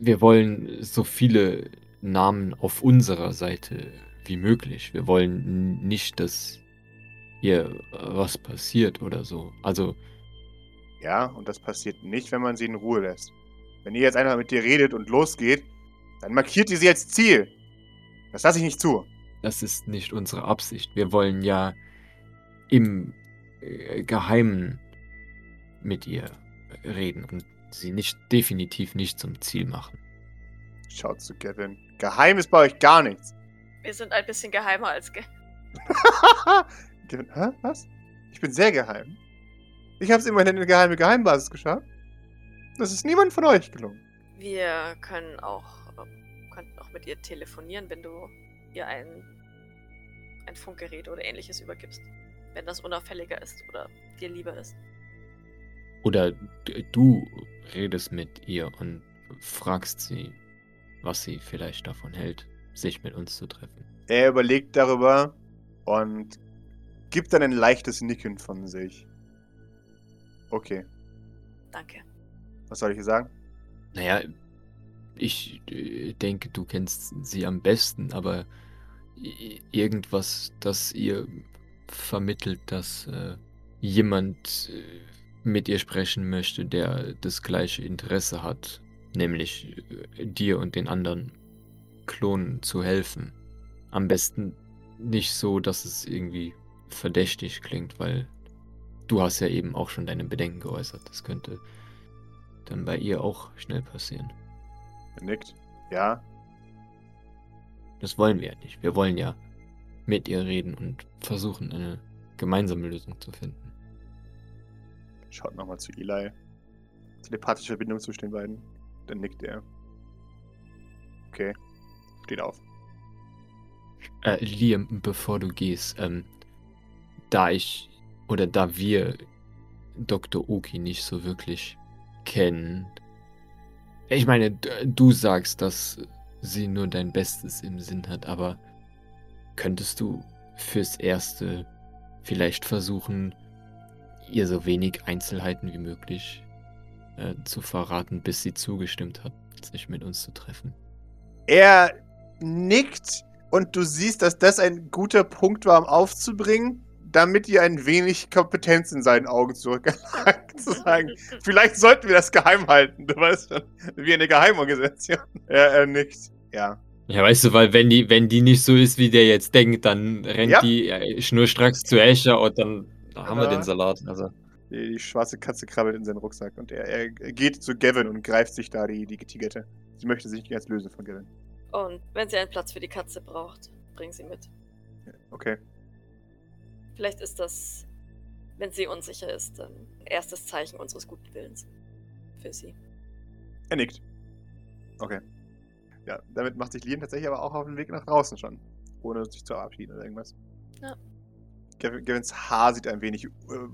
wir wollen so viele Namen auf unserer Seite wie möglich. Wir wollen nicht, dass hier was passiert oder so. Also, Ja, und das passiert nicht, wenn man sie in Ruhe lässt. Wenn ihr jetzt einfach mit dir redet und losgeht, dann markiert ihr sie als Ziel. Das lasse ich nicht zu. Das ist nicht unsere Absicht. Wir wollen ja im äh, Geheimen mit ihr reden und sie nicht definitiv nicht zum Ziel machen. Schaut zu Gavin. Geheim ist bei euch gar nichts. Wir sind ein bisschen geheimer als ge Gavin, hä? Was? Ich bin sehr geheim. Ich habe es immerhin in eine geheime Geheimbasis geschafft. Das ist niemand von euch gelungen. Wir können auch, äh, könnten auch mit ihr telefonieren, wenn du ihr ein, ein Funkgerät oder ähnliches übergibst. Wenn das unauffälliger ist oder dir lieber ist. Oder d- du redest mit ihr und fragst sie, was sie vielleicht davon hält. sich mit uns zu treffen. Er überlegt darüber und gibt dann ein leichtes Nicken von sich. Okay, Danke. was soll ich hier sagen? Naja, ich äh, denke, du kennst sie am besten, aber irgendwas, das ihr vermittelt, dass äh, jemand äh, mit ihr sprechen möchte, der das gleiche Interesse hat, nämlich äh, dir und den anderen Klonen zu helfen. Am besten nicht so, dass es irgendwie verdächtig klingt, weil du hast ja eben auch schon deine Bedenken geäußert. Das könnte dann bei ihr auch schnell passieren. Er nickt. Ja, Das wollen wir ja nicht. Wir wollen ja mit ihr reden und versuchen, eine gemeinsame Lösung zu finden. schaut nochmal zu Eli. Telepathische Verbindung zwischen den beiden. Dann nickt er. Okay, steht auf. Äh, Liam, bevor du gehst, ähm, da ich oder da wir Dr. Oki nicht so wirklich kennen. Ich meine, du sagst, dass sie nur dein Bestes im Sinn hat, aber könntest du fürs Erste vielleicht versuchen, ihr so wenig Einzelheiten wie möglich äh, zu verraten, bis sie zugestimmt hat, sich mit uns zu treffen? Er nickt und du siehst, dass das ein guter Punkt war, um aufzubringen, damit ihr ein wenig Kompetenz in seinen Augen zurückerlangt. zu sagen, vielleicht sollten wir das geheim halten. Du weißt schon, wie eine Geheimorganisation. Er, er nickt. Ja. Ja, weißt du, weil wenn die, wenn die nicht so ist, wie der jetzt denkt, dann rennt Ja. die äh, schnurstracks zu Escher und dann haben wir Ja. den Salat. Also, Die, die schwarze Katze krabbelt in seinen Rucksack und er, er geht zu Gavin und greift sich da die, die Getigerte. Sie möchte sich nicht ganz lösen von Gavin. Und wenn sie einen Platz für die Katze braucht, bring sie mit. Okay. Vielleicht ist das, wenn sie unsicher ist, ein erstes Zeichen unseres guten Willens für sie. Er nickt. Okay. Ja, damit macht sich Liam tatsächlich aber auch auf den Weg nach draußen schon. Ohne sich zu verabschieden oder irgendwas. Ja. Gavin, Gavins Haar sieht ein wenig, äh,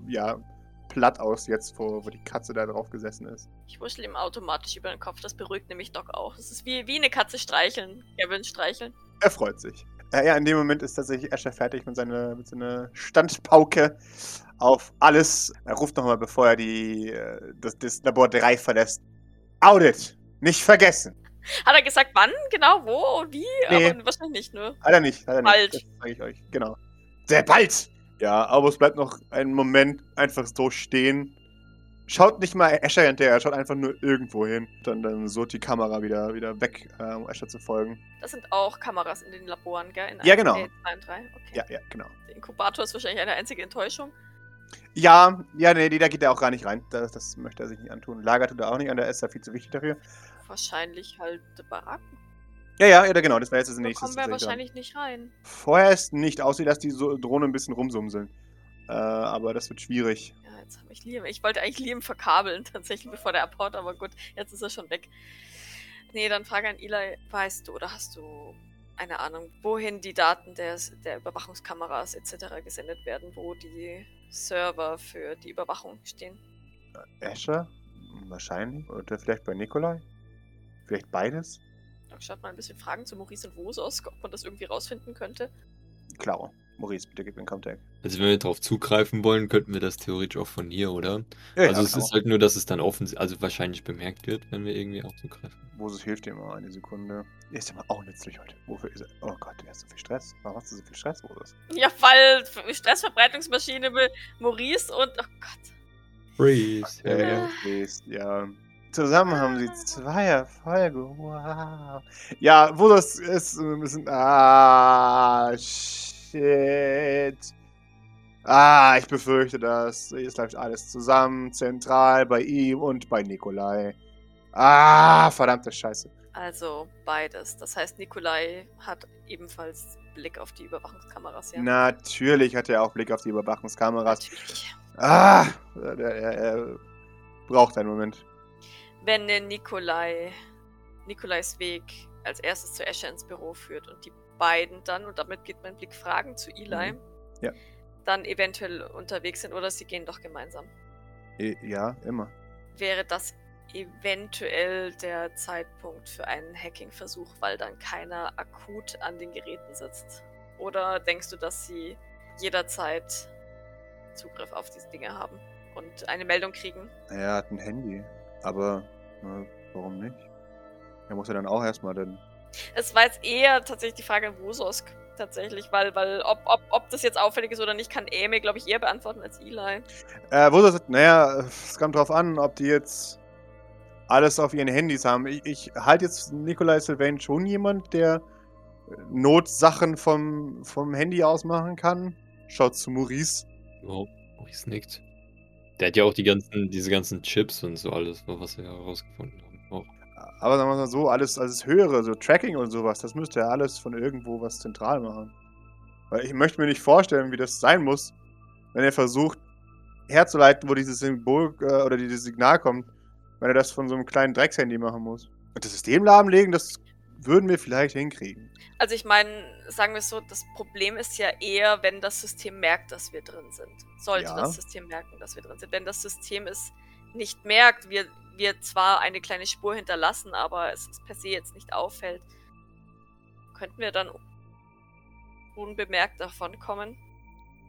ja, platt aus jetzt, wo, wo die Katze da drauf gesessen ist. Ich wuschel ihm automatisch über den Kopf, das beruhigt nämlich Doc auch. Es ist wie, wie eine Katze streicheln. Gavin streicheln. Er freut sich. Äh, ja, in dem Moment ist tatsächlich Escher fertig mit seiner, mit seiner Standpauke auf alles. Er ruft nochmal, bevor er die, äh, das, das Labor 3 verlässt. Audit! Nicht vergessen! Hat er gesagt, wann, genau, wo und wie? Nee. Aber wahrscheinlich nicht, ne? Hat er nicht, hat er Bald. nicht. Sage ich euch, genau. Sehr bald! Ja, aber es bleibt noch einen Moment einfach so stehen. Schaut nicht mal Escher hinterher, er schaut einfach nur irgendwo hin. Dann, dann so die Kamera wieder, wieder weg, äh, um Escher zu folgen. Das sind auch Kameras in den Laboren, gell? In Ja, 1, genau. 2 und 3. Okay. Ja, ja, genau. Der Inkubator ist wahrscheinlich eine einzige Enttäuschung. Ja, ja, nee, da geht er auch gar nicht rein. Das, das möchte er sich nicht antun. Lager tut er auch nicht an, der ist da viel zu wichtig dafür. Wahrscheinlich halt Baracken. Ja, ja, ja, genau, das wäre jetzt das Da nächste. kommen wir wahrscheinlich nicht rein. Vorher ist nicht aussieht, dass die so Drohne ein bisschen rumsumseln. Äh, aber das wird schwierig. Ja, jetzt habe ich Liam. Ich wollte eigentlich Liam verkabeln, tatsächlich, bevor der abhaut, aber gut, jetzt ist er schon weg. Nee, dann frage an Eli, weißt du oder hast du eine Ahnung, wohin die Daten des, der Überwachungskameras etc. gesendet werden, wo die Server für die Überwachung stehen? Escher? Wahrscheinlich. Oder vielleicht bei Nikolai? Vielleicht beides? Doc schaut mal ein bisschen Fragen zu Maurice und Wos aus, ob man das irgendwie rausfinden könnte. Klar. Maurice, bitte gib mir einen Contact. also wenn wir darauf zugreifen wollen, könnten wir das theoretisch auch von hier, oder? Ja, also ja, es klar. ist halt nur, dass es dann offen, also wahrscheinlich bemerkt wird, wenn wir irgendwie auch zugreifen. Moses hilft dir mal eine Sekunde. Er ist ja mal auch nützlich heute. Wofür ist er? Oh Gott, du hast so viel Stress. Warum hast du so viel Stress, Moses? Ja, weil Stressverbreitungsmaschine mit Maurice und. Oh Gott. Freeze. Ja, Ja. ja, fließt, ja. Zusammen haben sie zwei Erfolge. Wow. Ja, wo das ist, ein bisschen. Ah, shit. Ah, ich befürchte das. Es läuft alles zusammen, zentral bei ihm und bei Nikolai. Ah, verdammte Scheiße. Also beides. Das heißt, Nikolai hat ebenfalls Blick auf die Überwachungskameras, ja? Natürlich hat er auch Blick auf die Überwachungskameras. Natürlich. Ah, er, er, er braucht einen Moment. Wenn der Nikolai Nikolais Weg als erstes zu Escher ins Büro führt und die beiden dann, und damit geht mein Blick Fragen zu Eli, Mhm. Ja. dann eventuell unterwegs sind oder sie gehen doch gemeinsam. Eh, Ja, immer. Wäre das eventuell der Zeitpunkt für einen Hacking-Versuch, weil dann keiner akut an den Geräten sitzt? Oder denkst du, dass sie jederzeit Zugriff auf diese Dinge haben und eine Meldung kriegen? Er hat ein Handy, aber äh, warum nicht? Er muss ja dann auch erstmal dann. Es war jetzt eher tatsächlich die Frage an Wusosk, tatsächlich, weil, weil ob, ob, ob das jetzt auffällig ist oder nicht, kann mir, glaube ich, eher beantworten als Eli. Äh, Wusosk, naja, es kommt drauf an, ob die jetzt alles auf ihren Handys haben. Ich, ich halte jetzt Nikolai Sylvain schon jemand, der Notsachen vom, vom Handy aus machen kann. Schaut zu Maurice. Oh, Maurice nickt. Der hat ja auch die ganzen, diese ganzen Chips und so alles, was wir herausgefunden haben. Auch. Aber sagen wir mal so, alles, alles höhere, so Tracking und sowas, das müsste ja alles von irgendwo was zentral machen. Weil ich möchte mir nicht vorstellen, wie das sein muss, wenn er versucht herzuleiten, wo dieses Symbol äh, oder dieses Signal kommt, wenn er das von so einem kleinen Dreckshandy machen muss. Und das System lahmlegen, das würden wir vielleicht hinkriegen. Also ich meine, sagen wir so, das Problem ist ja eher, wenn das System merkt, dass wir drin sind. Sollte ja. das System merken, dass wir drin sind. Wenn das System es nicht merkt, wir, wir zwar eine kleine Spur hinterlassen, aber es per se jetzt nicht auffällt, könnten wir dann unbemerkt davon kommen?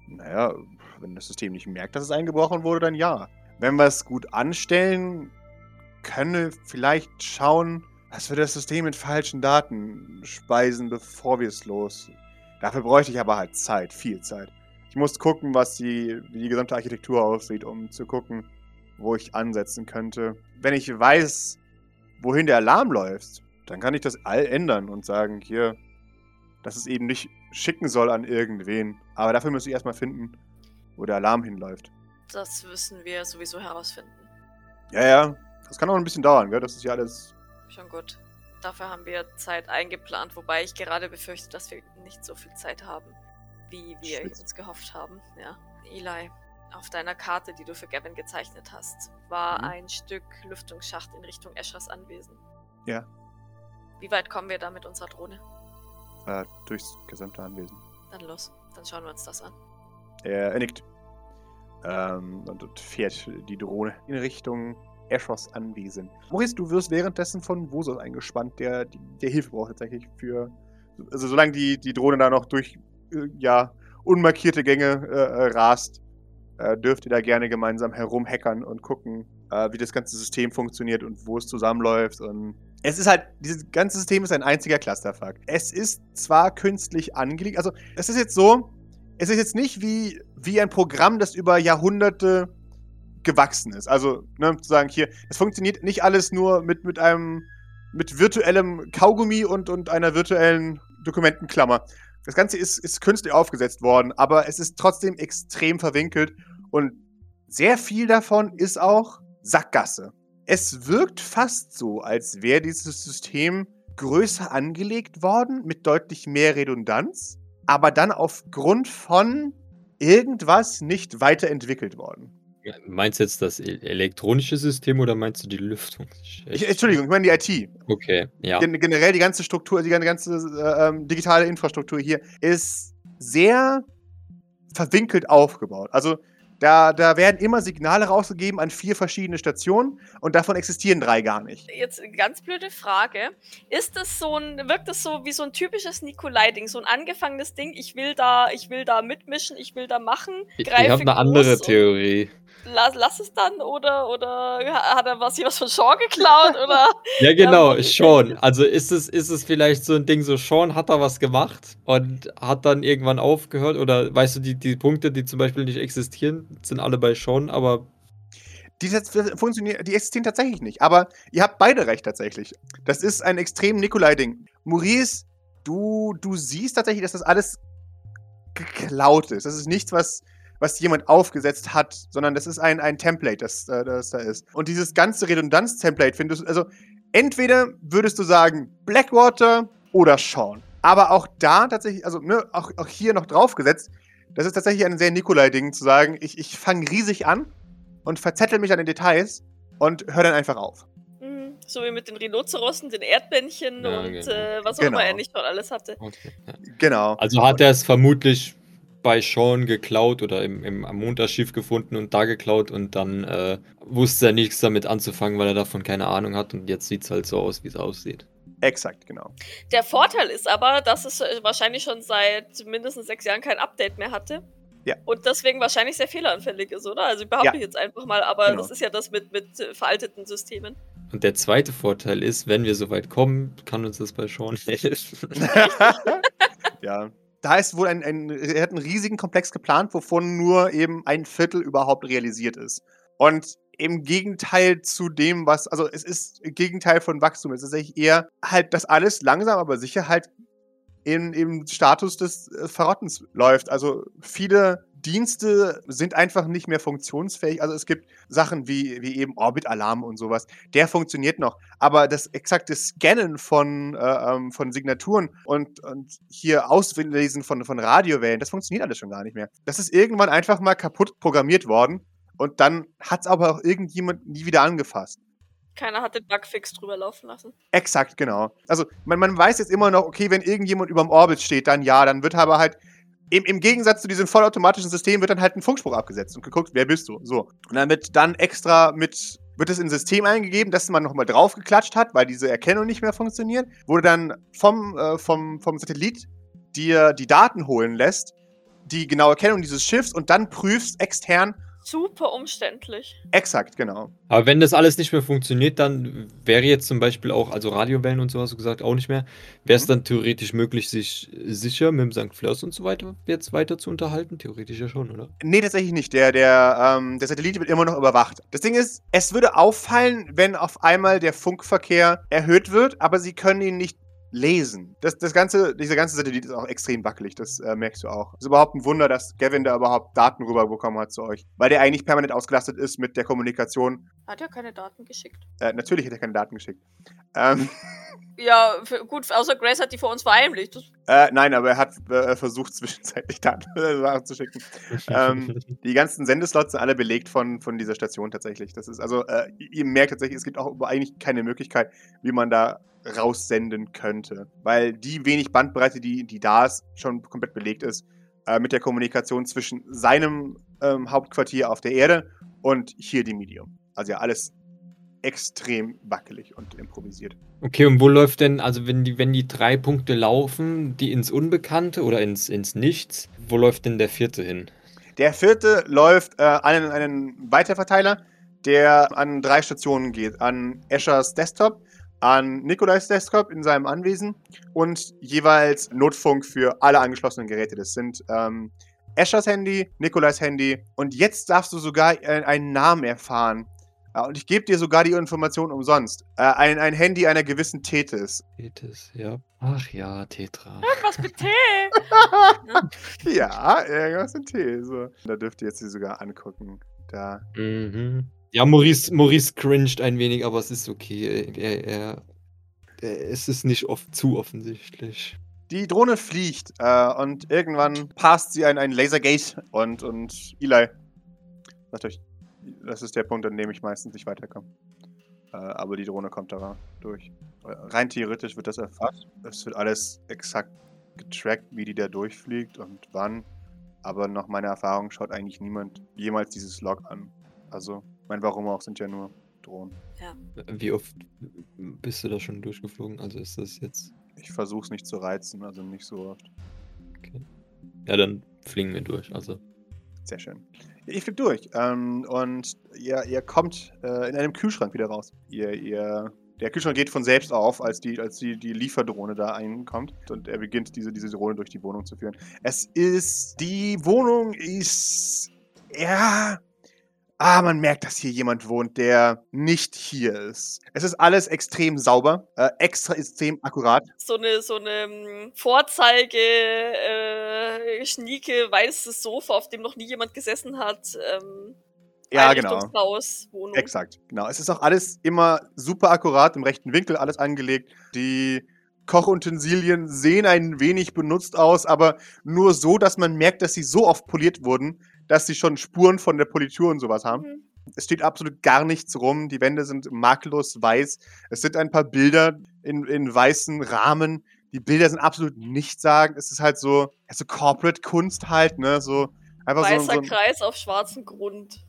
Naja, wenn das System nicht merkt, dass es eingebrochen wurde, dann ja. Wenn wir es gut anstellen, können wir vielleicht schauen, dass wir das System mit falschen Daten speisen, bevor wir es los. Dafür bräuchte ich aber halt Zeit, viel Zeit. Ich muss gucken, was die, wie die gesamte Architektur aussieht, um zu gucken, wo ich ansetzen könnte. Wenn ich weiß, wohin der Alarm läuft, dann kann ich das all ändern und sagen, hier, dass es eben nicht schicken soll an irgendwen. Aber dafür muss ich erstmal finden, wo der Alarm hinläuft. Das müssen wir sowieso herausfinden. Ja, ja. Das kann auch ein bisschen dauern, gell? Das ist ja alles Schon gut. Dafür haben wir Zeit eingeplant, wobei ich gerade befürchte, dass wir nicht so viel Zeit haben, wie wir Schwitz. uns gehofft haben. Ja. Eli, auf deiner Karte, die du für Gavin gezeichnet hast, war mhm. ein Stück Lüftungsschacht in Richtung Eschers Anwesen. Ja. Wie weit kommen wir da mit unserer Drohne? Äh, durchs gesamte Anwesen. Dann los, dann schauen wir uns das an. Er, er nickt. Ähm, und fährt die Drohne in Richtung Eschos Anwesen. Maurice, du wirst währenddessen von Vosos eingespannt, der, der Hilfe braucht tatsächlich für. Also solange die, die Drohne da noch durch äh, ja, unmarkierte Gänge äh, äh, rast, äh, dürft ihr da gerne gemeinsam herumhackern und gucken, äh, wie das ganze System funktioniert und wo es zusammenläuft. Und es ist halt, dieses ganze System ist ein einziger Clusterfuck. Es ist zwar künstlich angelegt, also es ist jetzt so, es ist jetzt nicht wie, wie ein Programm, das über Jahrhunderte gewachsen ist. Also, ne, zu sagen, hier, es funktioniert nicht alles nur mit, mit einem, mit virtuellem Kaugummi und, und einer virtuellen Dokumentenklammer. Das Ganze ist, ist künstlich aufgesetzt worden, aber es ist trotzdem extrem verwinkelt und sehr viel davon ist auch Sackgasse. Es wirkt fast so, als wäre dieses System größer angelegt worden, mit deutlich mehr Redundanz, aber dann aufgrund von irgendwas nicht weiterentwickelt worden. Meinst du jetzt das e elektronische System oder meinst du die Lüftung? Ich, Entschuldigung, ich meine die IT. Okay, ja. Gen generell die ganze Struktur, die ganze äh, ähm, digitale Infrastruktur hier ist sehr verwinkelt aufgebaut. Also da, da werden immer Signale rausgegeben an vier verschiedene Stationen und davon existieren drei gar nicht. Jetzt eine ganz blöde Frage. Ist das so ein, wirkt das so wie so ein typisches Nikolai-Ding, so ein angefangenes Ding, ich will da, ich will da mitmischen, ich will da machen, ich, ich habe eine andere Theorie lass, lass es dann oder, oder hat er was hier was von Sean geklaut oder? ja, genau, ja, Sean. Also ist es, ist es vielleicht so ein Ding, so Sean hat da was gemacht und hat dann irgendwann aufgehört oder weißt du, die, die Punkte, die zum Beispiel nicht existieren, sind alle bei Sean, aber die, funktionieren, die existieren tatsächlich nicht. Aber ihr habt beide recht tatsächlich. Das ist ein extrem Nikolai-Ding. Maurice, du, du siehst tatsächlich, dass das alles geklaut ist. Das ist nichts, was was jemand aufgesetzt hat, sondern das ist ein, ein Template, das, äh, das da ist. Und dieses ganze Redundanz-Template findest du, also entweder würdest du sagen Blackwater oder Sean. Aber auch da tatsächlich, also ne, auch, auch hier noch draufgesetzt, das ist tatsächlich ein sehr Nikolai-Ding zu sagen, ich, ich fange riesig an und verzettel mich an den Details und höre dann einfach auf. Mhm. So wie mit den Rhinozerossen, den Erdbännchen ja, und genau. äh, was auch genau. immer er nicht schon alles hatte. Okay. Genau. Also hat er es vermutlich bei Sean geklaut oder im, im am Montagschiff gefunden und da geklaut und dann äh, wusste er nichts damit anzufangen, weil er davon keine Ahnung hat und jetzt sieht es halt so aus, wie es aussieht. Exakt, genau. Der Vorteil ist aber, dass es äh, wahrscheinlich schon seit mindestens sechs Jahren kein Update mehr hatte. Ja. Und deswegen wahrscheinlich sehr fehleranfällig ist, oder? Also behaupte Ja. ich jetzt einfach mal, aber Genau. das ist ja das mit, mit veralteten Systemen. Und der zweite Vorteil ist, wenn wir so weit kommen, kann uns das bei Sean helfen. ja. Da ist wohl ein, ein, er hat einen riesigen Komplex geplant, wovon nur eben ein Viertel überhaupt realisiert ist. Und im Gegenteil zu dem, was, also es ist Gegenteil von Wachstum, es ist eigentlich eher halt, dass alles langsam, aber sicher halt in, im Status des äh, Verrottens läuft. Also viele Dienste sind einfach nicht mehr funktionsfähig. Also es gibt Sachen wie, wie eben Orbit-Alarm und sowas. Der funktioniert noch. Aber das exakte Scannen von, äh, ähm, von Signaturen und, und hier Auslesen von, von Radiowellen, das funktioniert alles schon gar nicht mehr. Das ist irgendwann einfach mal kaputt programmiert worden. Und dann hat es aber auch irgendjemand nie wieder angefasst. Keiner hat den Bugfix drüber laufen lassen. Exakt, genau. Also man, man weiß jetzt immer noch, okay, wenn irgendjemand überm Orbit steht, dann ja, dann wird aber halt im, im Gegensatz zu diesem vollautomatischen System wird dann halt ein Funkspruch abgesetzt und geguckt, wer bist du? So. Und dann wird dann extra mit, wird es in ein System eingegeben, dass man nochmal draufgeklatscht hat, weil diese Erkennung nicht mehr funktioniert, wurde dann vom, äh, vom, vom Satellit dir die Daten holen lässt, die genaue Erkennung dieses Schiffs und dann prüfst extern, Super umständlich. exakt, genau. Aber wenn das alles nicht mehr funktioniert, dann wäre jetzt zum Beispiel auch, also Radiowellen und so hast du gesagt, auch nicht mehr, wäre es Mhm. dann theoretisch möglich, sich sicher mit dem St. Fleurs und so weiter jetzt weiter zu unterhalten? Theoretisch ja schon, oder? Nee, tatsächlich nicht. Der, der, ähm, der Satellit wird immer noch überwacht. Das Ding ist, es würde auffallen, wenn auf einmal der Funkverkehr erhöht wird, aber sie können ihn nicht lesen. Das, das ganze, dieser ganze Satellit ist auch extrem wackelig, das äh, merkst du auch. Es ist überhaupt ein Wunder, dass Gavin da überhaupt Daten rüberbekommen hat zu euch. Weil der eigentlich permanent ausgelastet ist mit der Kommunikation. Hat ja keine Daten geschickt. Äh, natürlich hat er keine Daten geschickt. Ähm, Ja, für, gut, außer Grace hat die vor uns verheimlicht. Äh, nein, aber er hat äh, versucht, zwischenzeitlich Daten zu schicken. Ähm, Die ganzen Sendeslots sind alle belegt von, von dieser Station tatsächlich. Das ist also, äh, ihr merkt tatsächlich, es gibt auch eigentlich keine Möglichkeit, wie man da raussenden könnte. Weil die wenig Bandbreite, die, die da ist, schon komplett belegt ist, äh, mit der Kommunikation zwischen seinem ähm, Hauptquartier auf der Erde und hier dem Medium. Also ja, alles extrem wackelig und improvisiert. Okay, und wo läuft denn, also wenn die, wenn die drei Punkte laufen, die ins Unbekannte oder ins, ins Nichts, wo läuft denn der vierte hin? Der vierte läuft äh, an einen, einen Weiterverteiler, der an drei Stationen geht. An Eschers Desktop, an Nikolais Desktop in seinem Anwesen und jeweils Notfunk für alle angeschlossenen Geräte. Das sind ähm, Eschers Handy, Nikolais Handy und jetzt darfst du sogar einen Namen erfahren. Und ich gebe dir sogar die Information umsonst. Äh, ein, ein Handy einer gewissen Tethys. Tethys, ja. Ach ja, Tetra. was mit Tee? Ja, irgendwas in T. So. Da dürft ihr jetzt sie sogar angucken. Da Mhm. Ja, Maurice, Maurice cringed ein wenig, aber es ist okay. Er, er, er, es ist nicht oft zu offensichtlich. Die Drohne fliegt äh, und irgendwann passt sie ein, ein Lasergate und, und Eli. Sagt euch, das ist der Punkt, an dem ich meistens nicht weiterkomme. Äh, aber die Drohne kommt da durch. Rein theoretisch wird das erfasst. Es wird alles exakt getrackt, wie die da durchfliegt und wann. Aber nach meiner Erfahrung schaut eigentlich niemand jemals dieses Log an. Also, mein Warum auch sind ja nur Drohnen. Wie oft bist du da schon durchgeflogen? Also ist das jetzt. Ich versuche es nicht zu reizen, also nicht so oft. Okay. Ja, dann fliegen wir durch. Also. Sehr schön. Ihr fliegt durch ähm, und ihr, ihr kommt äh, in einem Kühlschrank wieder raus. Ihr, ihr, der Kühlschrank geht von selbst auf, als die, als die, die Lieferdrohne da einkommt und er beginnt, diese, diese Drohne durch die Wohnung zu führen. Es ist, die Wohnung ist, ja, ah, man merkt, dass hier jemand wohnt, der nicht hier ist. Es ist alles extrem sauber, äh, extra extrem akkurat. So eine, so eine ähm, Vorzeige, äh, schnieke, weißes Sofa, auf dem noch nie jemand gesessen hat. Ähm, Ja, genau. Einrichtungshaus, Wohnung. Exakt, genau. Es ist auch alles immer super akkurat, im rechten Winkel alles angelegt. Die Kochutensilien sehen ein wenig benutzt aus, aber nur so, dass man merkt, dass sie so oft poliert wurden, dass sie schon Spuren von der Politur und sowas haben. Mhm. Es steht absolut gar nichts rum. Die Wände sind makellos weiß. Es sind ein paar Bilder in, in weißen Rahmen, Die Bilder sind absolut nichtssagend. Es ist halt so, ja, so Corporate-Kunst halt, ne? So einfach so, Weißer so Kreis auf schwarzem Grund.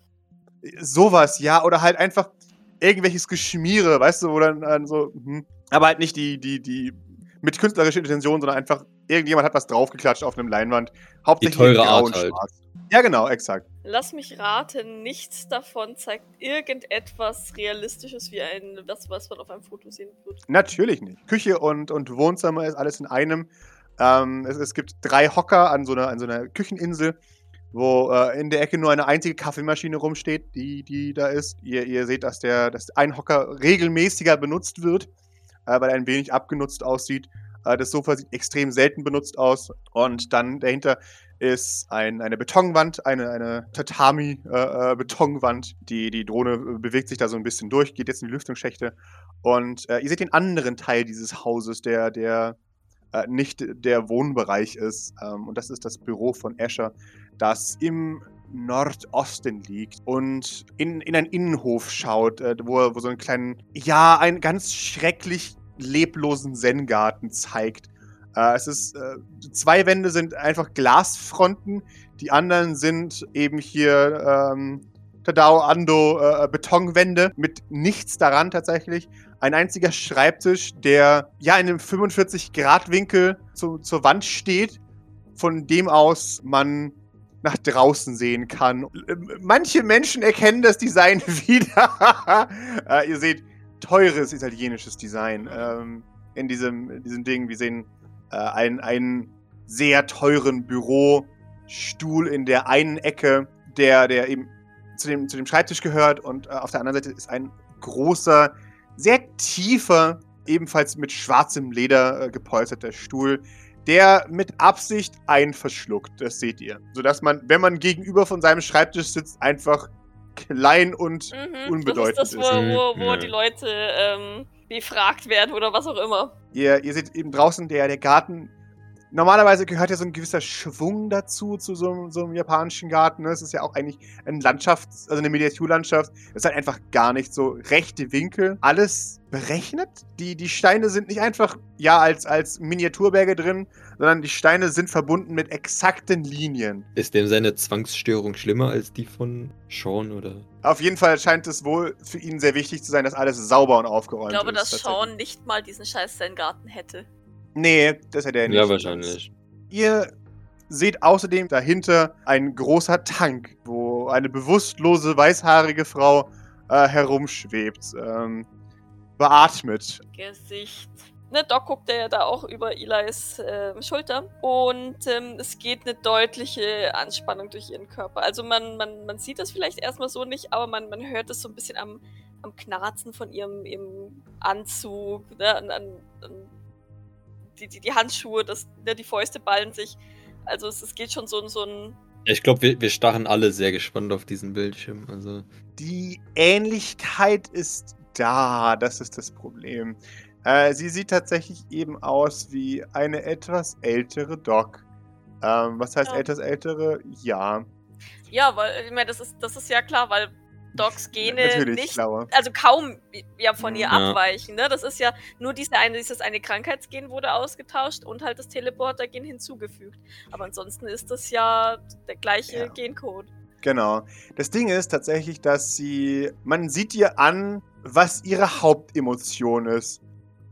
sowas, ja. Oder halt einfach irgendwelches Geschmiere, weißt du, wo dann, dann so, hm. aber halt nicht die, die, die mit künstlerischer Intention, sondern einfach irgendjemand hat was draufgeklatscht auf einem Leinwand. Hauptsächlich teure in grau Art und halt. schwarz. Ja, genau, exakt. Lass mich raten, nichts davon zeigt irgendetwas Realistisches wie ein, das, was man auf einem Foto sehen wird. Natürlich nicht. Küche und, und Wohnzimmer ist alles in einem. Ähm, es, es gibt drei Hocker an so einer, an so einer Kücheninsel, wo äh, in der Ecke nur eine einzige Kaffeemaschine rumsteht, die, die da ist. Ihr, ihr seht, dass der dass ein Hocker regelmäßiger benutzt wird, äh, weil er ein wenig abgenutzt aussieht. Äh, das Sofa sieht extrem selten benutzt aus. Und dann dahinter ist ein, eine Betonwand, eine, eine Tatami-Betonwand. die, die Drohne äh, bewegt sich da so ein bisschen durch, geht jetzt in die Lüftungsschächte. Und äh, ihr seht den anderen Teil dieses Hauses, der, der äh, nicht der Wohnbereich ist. Ähm, und das ist das Büro von Escher, das im Nordosten liegt und in, in einen Innenhof schaut, äh, wo, wo so einen kleinen, ja, einen ganz schrecklich leblosen Zen-Garten zeigt. Äh, es ist, äh, zwei Wände sind einfach Glasfronten, die anderen sind eben hier ähm, Tadao Ando äh, Betonwände mit nichts daran tatsächlich. Ein einziger Schreibtisch, der ja in einem 45-Grad-Winkel zu, zur Wand steht, von dem aus man nach draußen sehen kann. Ähm, Manche Menschen erkennen das Design wieder. äh, ihr seht teures italienisches Design ähm, in, diesem, diesem Ding. Wir sehen äh, einen, einen sehr teuren Bürostuhl in der einen Ecke, der, der eben zu dem, zu dem Schreibtisch gehört und äh, auf der anderen Seite ist ein großer, sehr tiefer, ebenfalls mit schwarzem Leder äh, gepolsterter Stuhl, der mit Absicht einen verschluckt. Das seht ihr. Sodass man, wenn man gegenüber von seinem Schreibtisch sitzt, einfach klein und Mhm. unbedeutend das ist das, ist. wo, Mhm, wo, wo ja. die Leute ähm, befragt werden oder was auch immer. Ihr, ihr seht eben draußen der, der Garten. Normalerweise gehört ja so ein gewisser Schwung dazu, zu so, einem- so einem japanischen Garten. Ne? Es ist ja auch eigentlich ein Landschafts-, also eine Miniaturlandschaft. Es ist halt einfach gar nicht so rechte Winkel. Alles berechnet. Die, die Steine sind nicht einfach, ja, als, als Miniaturberge drin, sondern die Steine sind verbunden mit exakten Linien. Ist dem seine Zwangsstörung schlimmer als die von Sean oder? Auf jeden Fall scheint es wohl für ihn sehr wichtig zu sein, dass alles sauber und aufgeräumt Ich glaube, ist. dass. Sean nicht mal diesen scheiß Zen-Garten hätte. Nee, das hätte er nicht. Ja, wahrscheinlich. Ihr seht außerdem dahinter ein großer Tank, wo eine bewusstlose, weißhaarige Frau äh, herumschwebt. Ähm, beatmet. Gesicht. Ne, Doc guckt ja da auch über Eli's ähm, Schulter und ähm, es geht eine deutliche Anspannung durch ihren Körper. Also man, man, man sieht das vielleicht erstmal so nicht, aber man, man hört es so ein bisschen am, am Knarzen von ihrem, ihrem Anzug, ne, an, an, an die, die, die Handschuhe, das, ne, die Fäuste ballen sich. Also es, es geht schon so, so ein Ich glaube, wir, wir starren alle sehr gespannt auf diesen Bildschirm. Also, Die Ähnlichkeit ist da, das ist das Problem. Äh, sie sieht tatsächlich eben aus wie eine etwas ältere Doc. Ähm, was heißt Ja. etwas ältere? Ja, Ja, weil, ich meine, das ist, das ist ja klar, weil Docs Gene natürlich nicht, schlauer. also kaum ja von ihr Ja. abweichen, ne? Das ist ja nur diese eine, dieses eine Krankheitsgen wurde ausgetauscht und halt das Teleporter-Gen hinzugefügt. Aber ansonsten ist das ja der gleiche Ja. Gencode. Genau. Das Ding ist tatsächlich, dass sie. Man sieht ihr an, was ihre Hauptemotion ist.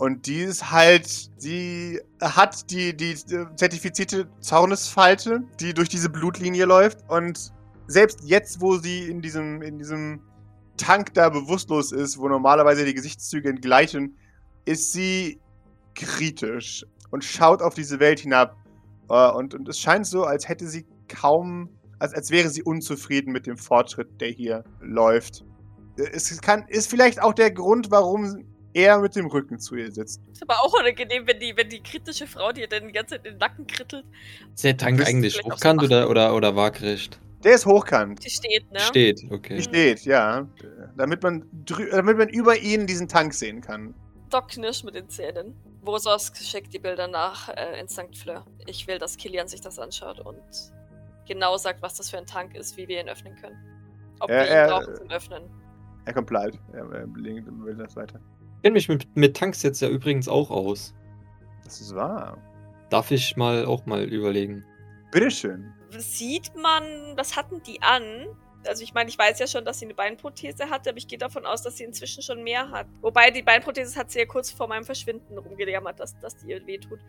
Und die ist halt, sie hat die, die äh, zertifizierte Zornesfalte, die durch diese Blutlinie läuft. Und selbst jetzt, wo sie in diesem, in diesem Tank da bewusstlos ist, wo normalerweise die Gesichtszüge entgleichen, ist sie kritisch und schaut auf diese Welt hinab. Äh, Und, und es scheint so, als hätte sie kaum als, als wäre sie unzufrieden mit dem Fortschritt, der hier läuft. Es kann, ist vielleicht auch der Grund, warum er mit dem Rücken zu ihr sitzt. Ist aber auch unangenehm, wenn die, wenn die kritische Frau dir dann die ganze Zeit den Nacken krittelt. ist der Tank eigentlich so hochkant oder, oder, oder waagrecht? Der ist hochkant. Die steht, ne? Steht, okay. Die steht, ja. Damit man, drü- damit man über ihn diesen Tank sehen kann. Doc knirscht mit den Zähnen. Vosos schickt die Bilder nach äh, in St. Fleur. Ich will, dass Kilian sich das anschaut und genau sagt, was das für ein Tank ist, wie wir ihn öffnen können. Ob Ja, wir ihn er- brauchen zum Öffnen. Er complied. Er, er will das weiter. Ich kenne mich mit, mit Tanks jetzt ja übrigens auch aus. Das ist wahr. Darf ich mal auch mal überlegen? Bitteschön. Sieht man, was hatten die an? Also ich meine, ich weiß ja schon, dass sie eine Beinprothese hatte, aber ich gehe davon aus, dass sie inzwischen schon mehr hat. Wobei die Beinprothese hat sie ja kurz vor meinem Verschwinden rumgejammert, dass, dass die ihr wehtut.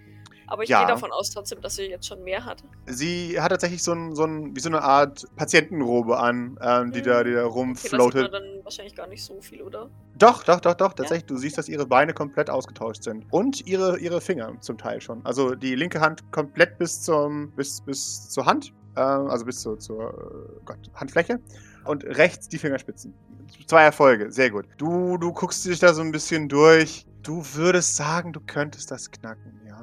Aber ich Ja. gehe davon aus trotzdem, dass sie jetzt schon mehr hat. Sie hat tatsächlich so, ein, so, ein, wie so eine Art Patientenrobe an, ähm, die, Mhm. da, die da Okay, das sieht rumfloatet. man dann wahrscheinlich gar nicht so viel, oder? Doch, doch, doch, doch. Tatsächlich, du siehst, dass ihre Beine komplett ausgetauscht sind. Und ihre, ihre Finger zum Teil schon. Also die linke Hand komplett bis zum bis, bis zur Hand. Ähm, also bis zur, zur äh, Gott, Handfläche. Und rechts die Fingerspitzen. Zwei Erfolge, sehr gut. Du, du guckst dich da so ein bisschen durch. Du würdest sagen, du könntest das knacken, ja.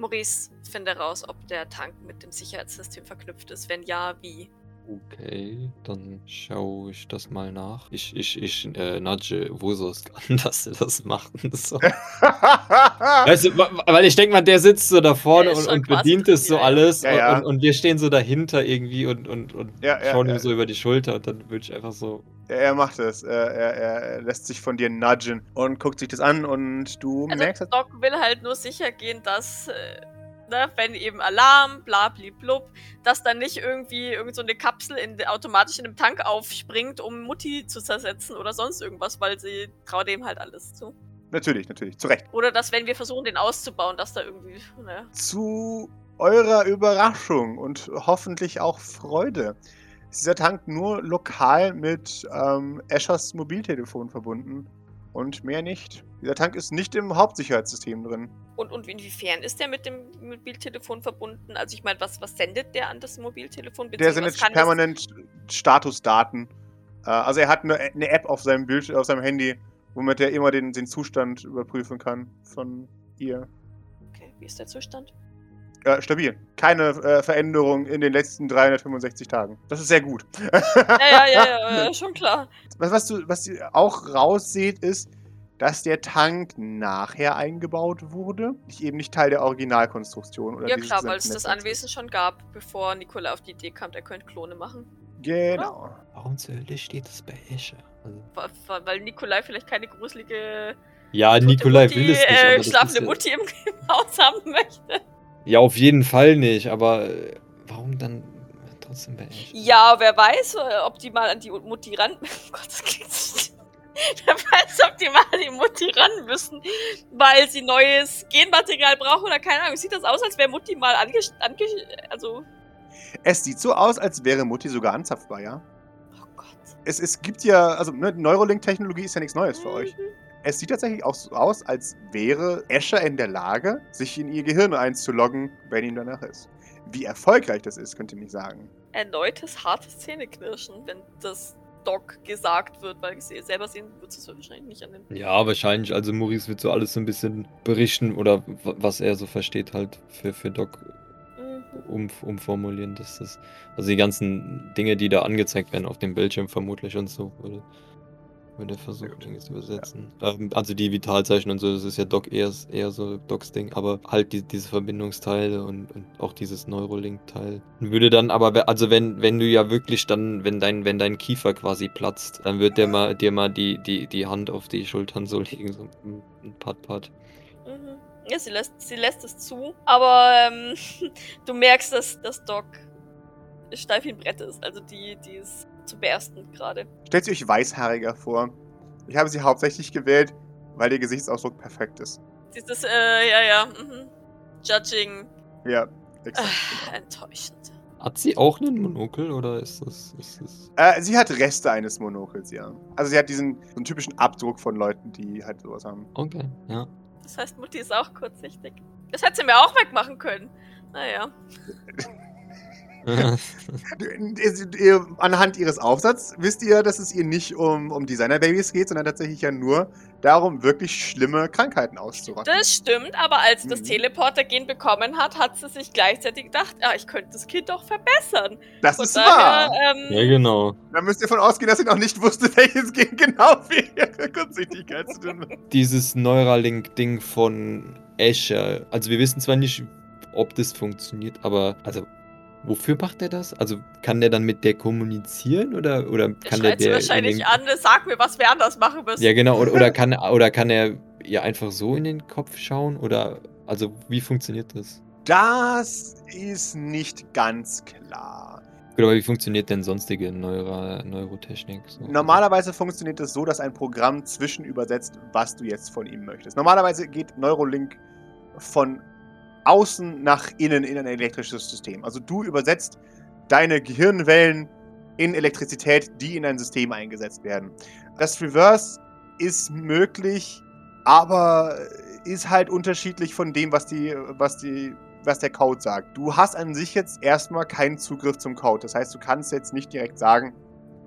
Maurice, finde raus, ob der Tank mit dem Sicherheitssystem verknüpft ist. Wenn ja, wie? Okay, dann schaue ich das mal nach. Ich, ich, ich äh, nudge Wusos an, dass er das macht. und So. Weißt du, weil ich denke mal, der sitzt so da vorne und, und bedient es so ja, alles Ja, ja. Und, und wir stehen so dahinter irgendwie und, und, und Ja, ja, schauen ja. ihm so über die Schulter und dann würde ich einfach so. Er macht es. Er, er, er lässt sich von dir nudgen und guckt sich das an und du Also merkst, dass Doc will halt nur sicher gehen, dass, äh, ne, wenn eben Alarm, bla blub, dass dann nicht irgendwie irgend so eine Kapsel in, automatisch in einem Tank aufspringt, um Mutti zu zersetzen oder sonst irgendwas, weil sie traut dem halt alles zu. natürlich, natürlich, zu Recht. Oder dass, wenn wir versuchen, den auszubauen, dass da irgendwie, ne, Zu eurer Überraschung und hoffentlich auch Freude ist dieser Tank nur lokal mit ähm, Eschers Mobiltelefon verbunden und mehr nicht. Dieser Tank ist nicht im Hauptsicherheitssystem drin. Und, und inwiefern ist der mit dem Mobiltelefon verbunden? Also ich meine, was, was sendet der an das Mobiltelefon? Der sendet kann das- permanent Statusdaten. Äh, also er hat eine, eine App auf seinem Bild, auf seinem Handy, womit er immer den, den Zustand überprüfen kann von ihr. Okay, wie ist der Zustand? Äh, stabil. Keine äh, Veränderung in den letzten 365 Tagen. Das ist sehr gut. Ja, ja, ja, ja, ja schon klar. Was, was, du, was ihr auch rausseht, ist, dass der Tank nachher eingebaut wurde. Nicht, eben nicht Teil der Originalkonstruktion. Oder Ja klar, weil es das Anwesen schon gab, bevor Nikola auf die Idee kam, er könnte Klone machen. Genau. Warum zur Hölle steht das bei Escher? Also, Weil Nikolai vielleicht keine gruselige ja, Nikolai Mutti, will es nicht. äh, schlafende Mutti im, im Haus haben möchte. Ja, auf jeden Fall nicht, aber äh, warum dann trotzdem bei Escher? Ja, wer weiß, äh, ob die mal an die Mutti ran. Oh Gott, das klingt so. Wer weiß, ob die mal an die Mutti ran müssen, weil sie neues Genmaterial brauchen oder keine Ahnung. Sieht das aus, als wäre Mutti mal ange... ange also. Es sieht so aus, als wäre Mutti sogar anzapfbar, ja? Oh Gott. Es, es gibt ja, also ne, Neurolink-Technologie ist ja nichts Neues für euch. Es sieht tatsächlich auch so aus, als wäre Escher in der Lage, sich in ihr Gehirn einzuloggen, wenn ihm danach ist. Wie erfolgreich das ist, könnt ihr nicht sagen. Erneutes hartes Zähneknirschen, wenn das Doc gesagt wird, weil sie selber sehen wird es wahrscheinlich nicht an den. Ja, wahrscheinlich. Also Maurice wird so alles so ein bisschen berichten oder was er so versteht halt für, für Doc Mhm. um, umformulieren, dass das, also die ganzen Dinge, die da angezeigt werden auf dem Bildschirm vermutlich und so, würde, würde er Sehr versuchen, gut. Dinge zu übersetzen. Ähm, also die Vitalzeichen und so, das ist ja Doc eher, eher so Docs Ding, aber halt die, diese Verbindungsteile und, und auch dieses Neurolink-Teil. Würde dann aber, also wenn, wenn du ja wirklich dann, wenn dein, wenn dein Kiefer quasi platzt, dann wird der mal, dir mal die, die, die Hand auf die Schultern so legen, so ein Pat-Pat. Mhm. Ja, sie lässt, sie lässt es zu, aber ähm, du merkst, dass das Doc steif wie ein Brett ist. Also die, die ist zu bersten gerade. Stellt sie euch weißhaariger vor. Ich habe sie hauptsächlich gewählt, weil ihr Gesichtsausdruck perfekt ist. Dieses, äh, ja, ja, mhm. Judging, Ja, exakt. äh, enttäuschend. Hat sie auch einen Monokel oder ist das, ist das Äh, sie hat Reste eines Monokels, ja. Also sie hat diesen so einen typischen Abdruck von Leuten, die halt sowas haben. Okay, ja. Das heißt, Mutti ist auch kurzsichtig. Das hätte sie mir auch wegmachen können. Naja. Anhand ihres Aufsatzes wisst ihr, dass es ihr nicht um, um Designer-Babys geht, sondern tatsächlich ja nur darum, wirklich schlimme Krankheiten auszurotten. Das stimmt, aber als das Mhm. Teleporter-Gen bekommen hat, hat sie sich gleichzeitig gedacht, ja, ich könnte das Kind doch verbessern. Das Von ist daher, wahr. ähm, ja, genau. Da müsst ihr von ausgehen, dass sie noch nicht wusste, welches Gen genau für ihre Kurzsichtigkeit zu tun hat. Dieses Neuralink-Ding von Escher. Also wir wissen zwar nicht, ob das funktioniert, aber also wofür macht er das? Also kann der dann mit der kommunizieren oder, oder der kann der sie der in wahrscheinlich den- an, sag mir, was wir anders machen müssen. Ja, genau. Oder, oder, kann, oder kann er ihr einfach so in den Kopf schauen? Oder Also, wie funktioniert das? Das ist nicht ganz klar. Gut, aber wie funktioniert denn sonstige Neuro Neurotechnik? So? Normalerweise funktioniert es so, dass ein Programm zwischenübersetzt, was du jetzt von ihm möchtest. Normalerweise geht Neurolink von außen nach innen in ein elektrisches System. Also du übersetzt deine Gehirnwellen in Elektrizität, die in ein System eingesetzt werden. Das Reverse ist möglich, aber ist halt unterschiedlich von dem, was die, was die, was der Code sagt. Du hast an sich jetzt erstmal keinen Zugriff zum Code. Das heißt, du kannst jetzt nicht direkt sagen,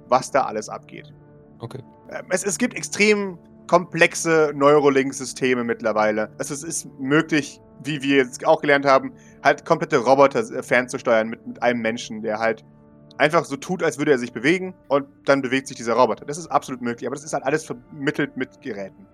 was da alles abgeht. Okay. Ähm, Es, es gibt extrem komplexe Neurolink-Systeme mittlerweile. Also es ist möglich, wie wir jetzt auch gelernt haben, halt komplette Roboter fernzusteuern mit, mit einem Menschen, der halt einfach so tut, als würde er sich bewegen und dann bewegt sich dieser Roboter. Das ist absolut möglich, aber das ist halt alles vermittelt mit Geräten.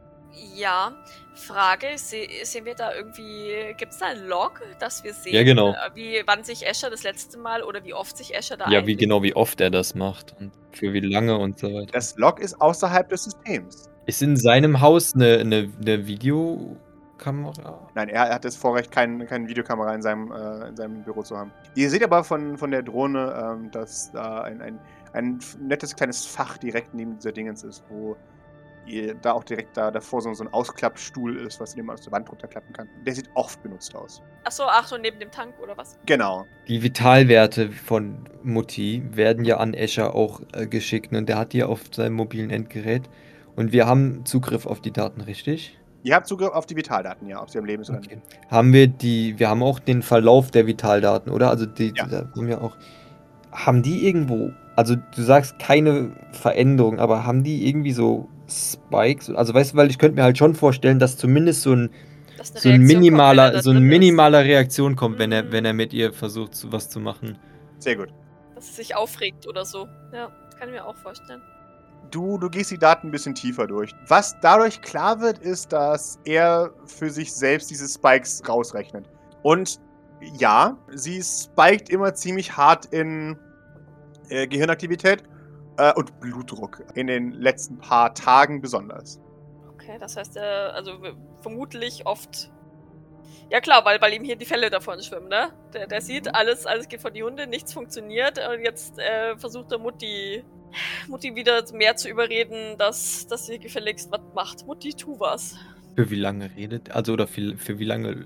Ja, Frage, se sehen wir da irgendwie, gibt es da ein Log, dass wir sehen, Ja, genau. äh, wie, wann sich Escher das letzte Mal oder wie oft sich Escher da Ja, wie genau, wie oft er das macht und für wie lange und so weiter. Das Log ist außerhalb des Systems. Ist in seinem Haus eine, eine, eine Videokamera? Nein, er hat das Vorrecht, keine kein Videokamera in seinem, äh, in seinem Büro zu haben. Ihr seht aber von, von der Drohne, ähm, dass da ein, ein, ein nettes kleines Fach direkt neben dieser Dingens ist, wo ihr da auch direkt da davor so, so ein Ausklappstuhl ist, was ihr mal aus der Wand runterklappen kann. Der sieht oft benutzt aus. Achso, ach so, neben dem Tank oder was? Genau. Die Vitalwerte von Mutti werden ja an Escher auch äh, geschickt und der hat die auf seinem mobilen Endgerät. Und wir haben Zugriff auf die Daten, richtig? Ihr habt Zugriff auf die Vitaldaten, ja, ob sie am Leben. Okay. Haben wir die, wir haben auch den Verlauf der Vitaldaten, oder? Also die, Ja. da haben wir auch. Haben die irgendwo, also du sagst keine Veränderung, aber haben die irgendwie so Spikes? Also weißt du, weil ich könnte mir halt schon vorstellen, dass zumindest so ein, so ein Reaktion kommt, wenn er minimaler, da so ein drin ist. minimaler Reaktion kommt, wenn er, Mhm. wenn er mit ihr versucht, was zu machen. Sehr gut. Dass es sich aufregt oder so. Ja, kann ich mir auch vorstellen. Du, du gehst die Daten ein bisschen tiefer durch. Was dadurch klar wird, ist, dass er für sich selbst diese Spikes rausrechnet. Und ja, sie spiked immer ziemlich hart in äh, Gehirnaktivität äh, und Blutdruck. In den letzten paar Tagen besonders. Okay, das heißt, er, also vermutlich oft. Ja klar, weil, weil ihm hier die Fälle davon schwimmen, ne? Der, der sieht, alles, alles geht vor die Hunde, nichts funktioniert und jetzt äh, versucht der Mutti, Mutti wieder mehr zu überreden, dass, dass sie gefälligst was macht. Mutti, tu was. Für wie lange redet, also oder für, für wie lange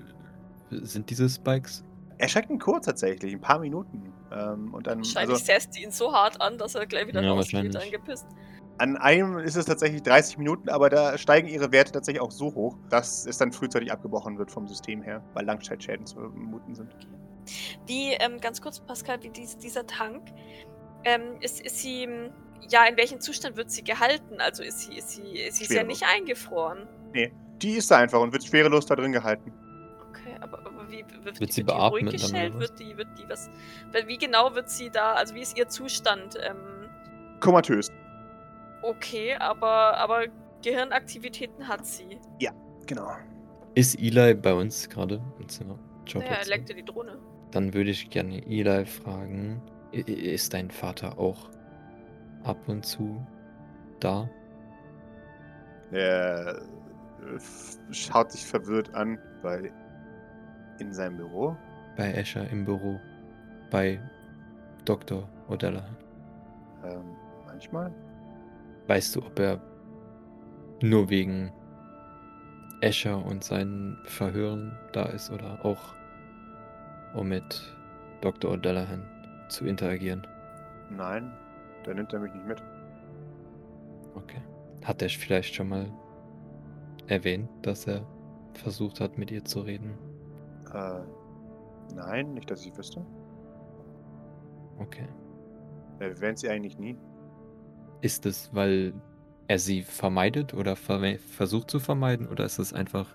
sind diese Spikes? Er schreckt ihn kurz tatsächlich, ein paar Minuten. Ähm, und dann, Wahrscheinlich also, säst ihn so hart an, dass er gleich wieder Ja, rausgeht, angepisst. an einem ist es tatsächlich 30 Minuten, aber da steigen ihre Werte tatsächlich auch so hoch, dass es dann frühzeitig abgebrochen wird vom System her, weil Langzeitschäden zu vermuten sind. Die, ähm, ganz kurz, Pascal, wie dies, dieser Tank, ähm, ist, ist sie, ja, in welchem Zustand wird sie gehalten? Also ist sie, ist sie, sie ist ja nicht eingefroren. Die ist da einfach und wird schwerelos da drin gehalten. Okay, aber, aber wie wird, Wird sie die beatmet ruhig dann, gestellt? Wird die, wird die was, wie genau wird sie da, also wie ist ihr Zustand? Ähm, Komatös. okay, aber, aber Gehirnaktivitäten hat sie. Genau. Ist Eli bei uns gerade im Zimmer? Ja, er Jobplatz? lenkt ja die Drohne. Dann würde ich gerne Eli fragen, ist dein Vater auch ab und zu da? Er äh, schaut sich verwirrt an, weil in seinem Büro. Bei Escher im Büro? Bei Dr. Odella? Ähm, manchmal. Weißt du, ob er nur wegen Escher und seinen Verhören da ist oder auch um mit Dr. O'Dallahan zu interagieren? Nein, da nimmt er mich nicht mit. Okay. Hat er vielleicht schon mal erwähnt, dass er versucht hat, mit ihr zu reden? Äh, nein, nicht, dass ich wüsste. Okay. Er wähnt sie eigentlich nie. Ist es, weil er sie vermeidet oder ver versucht zu vermeiden oder ist es einfach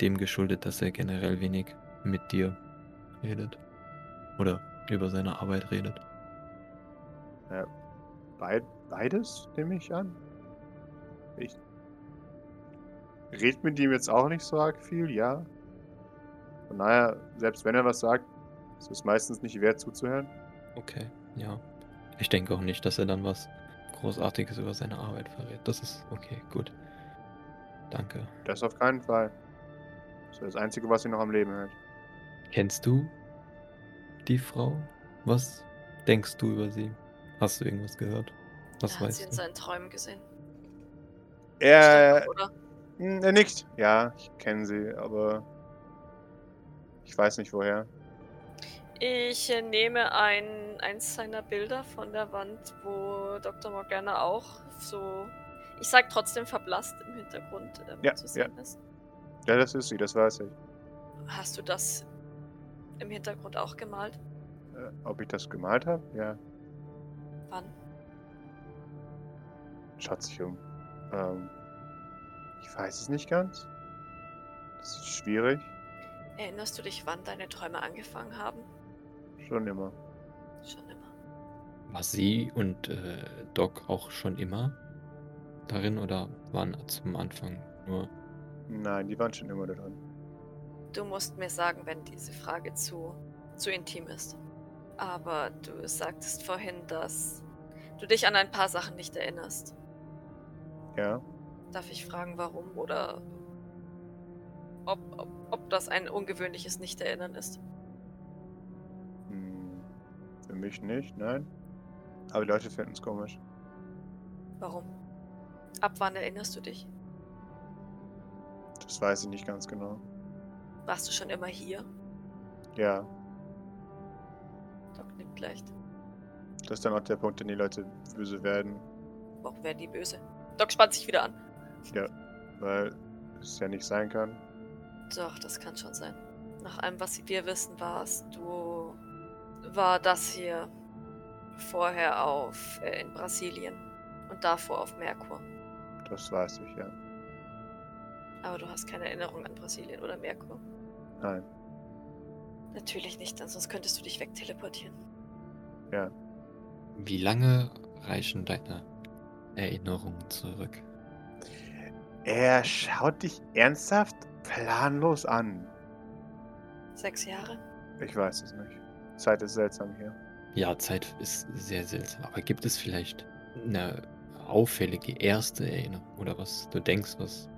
dem geschuldet, dass er generell wenig mit dir redet? Oder über seine Arbeit redet? Beid, beides nehme ich an. Ich red mit ihm jetzt auch nicht so arg viel, ja. Von daher, selbst wenn er was sagt, ist es meistens nicht wert zuzuhören. Okay, ja. Ich denke auch nicht, dass er dann was Großartiges über seine Arbeit verrät. Das ist okay, gut. Danke. Das auf keinen Fall. Das ist das Einzige, was sie noch am Leben hält. Kennst du die Frau? Was denkst du über sie? Hast du irgendwas gehört? Was er hat weißt sie in du? seinen Träumen gesehen. Er, Stimmt, oder? Hm, er nickt. Ja, ich kenne sie, aber ich weiß nicht woher. Ich äh, nehme ein, eins seiner Bilder von der Wand, wo Dr. Morgana auch so, ich sag trotzdem verblasst im Hintergrund ähm, Ja, zu sehen ist. Ja, das ist sie, das weiß ich. Hast du das im Hintergrund auch gemalt? Äh, ob ich das gemalt habe? Ja, Wann? schaut sich um. Ähm, ich weiß es nicht ganz. Das ist schwierig. Erinnerst du dich, wann deine Träume angefangen haben? Schon immer. Schon immer. War sie und äh, Doc auch schon immer darin oder waren zum Anfang nur? Nein, die waren schon immer da drin. Du musst mir sagen, wenn diese Frage zu, zu intim ist. Aber du sagtest vorhin, dass du dich an ein paar Sachen nicht erinnerst. Ja. Darf ich fragen, warum oder ob, ob, ob das ein ungewöhnliches Nicht-Erinnern ist? Hm, für mich nicht, nein. Aber die Leute finden es komisch. Warum? Ab wann erinnerst du dich? Das weiß ich nicht ganz genau. Warst du schon immer hier? Ja, Doc nickt leicht. das ist dann auch der Punkt, den die Leute böse werden. Warum werden die böse? Doc spannt sich wieder an. Weil es ja nicht sein kann. Doch, das kann schon sein. Nach allem, was wir wissen, warst du. war das hier vorher auf äh, in Brasilien und davor auf Merkur. Das weiß ich, ja. Aber du hast keine Erinnerung an Brasilien oder Merkur. Nein. Natürlich nicht, denn sonst könntest du dich wegteleportieren. Ja. Wie lange reichen deine Erinnerungen zurück? Er schaut dich ernsthaft planlos an. Sechs Jahre? Ich weiß es nicht. Zeit ist seltsam hier. Ja, Zeit ist sehr seltsam. Aber gibt es vielleicht eine auffällige erste Erinnerung oder was du denkst, was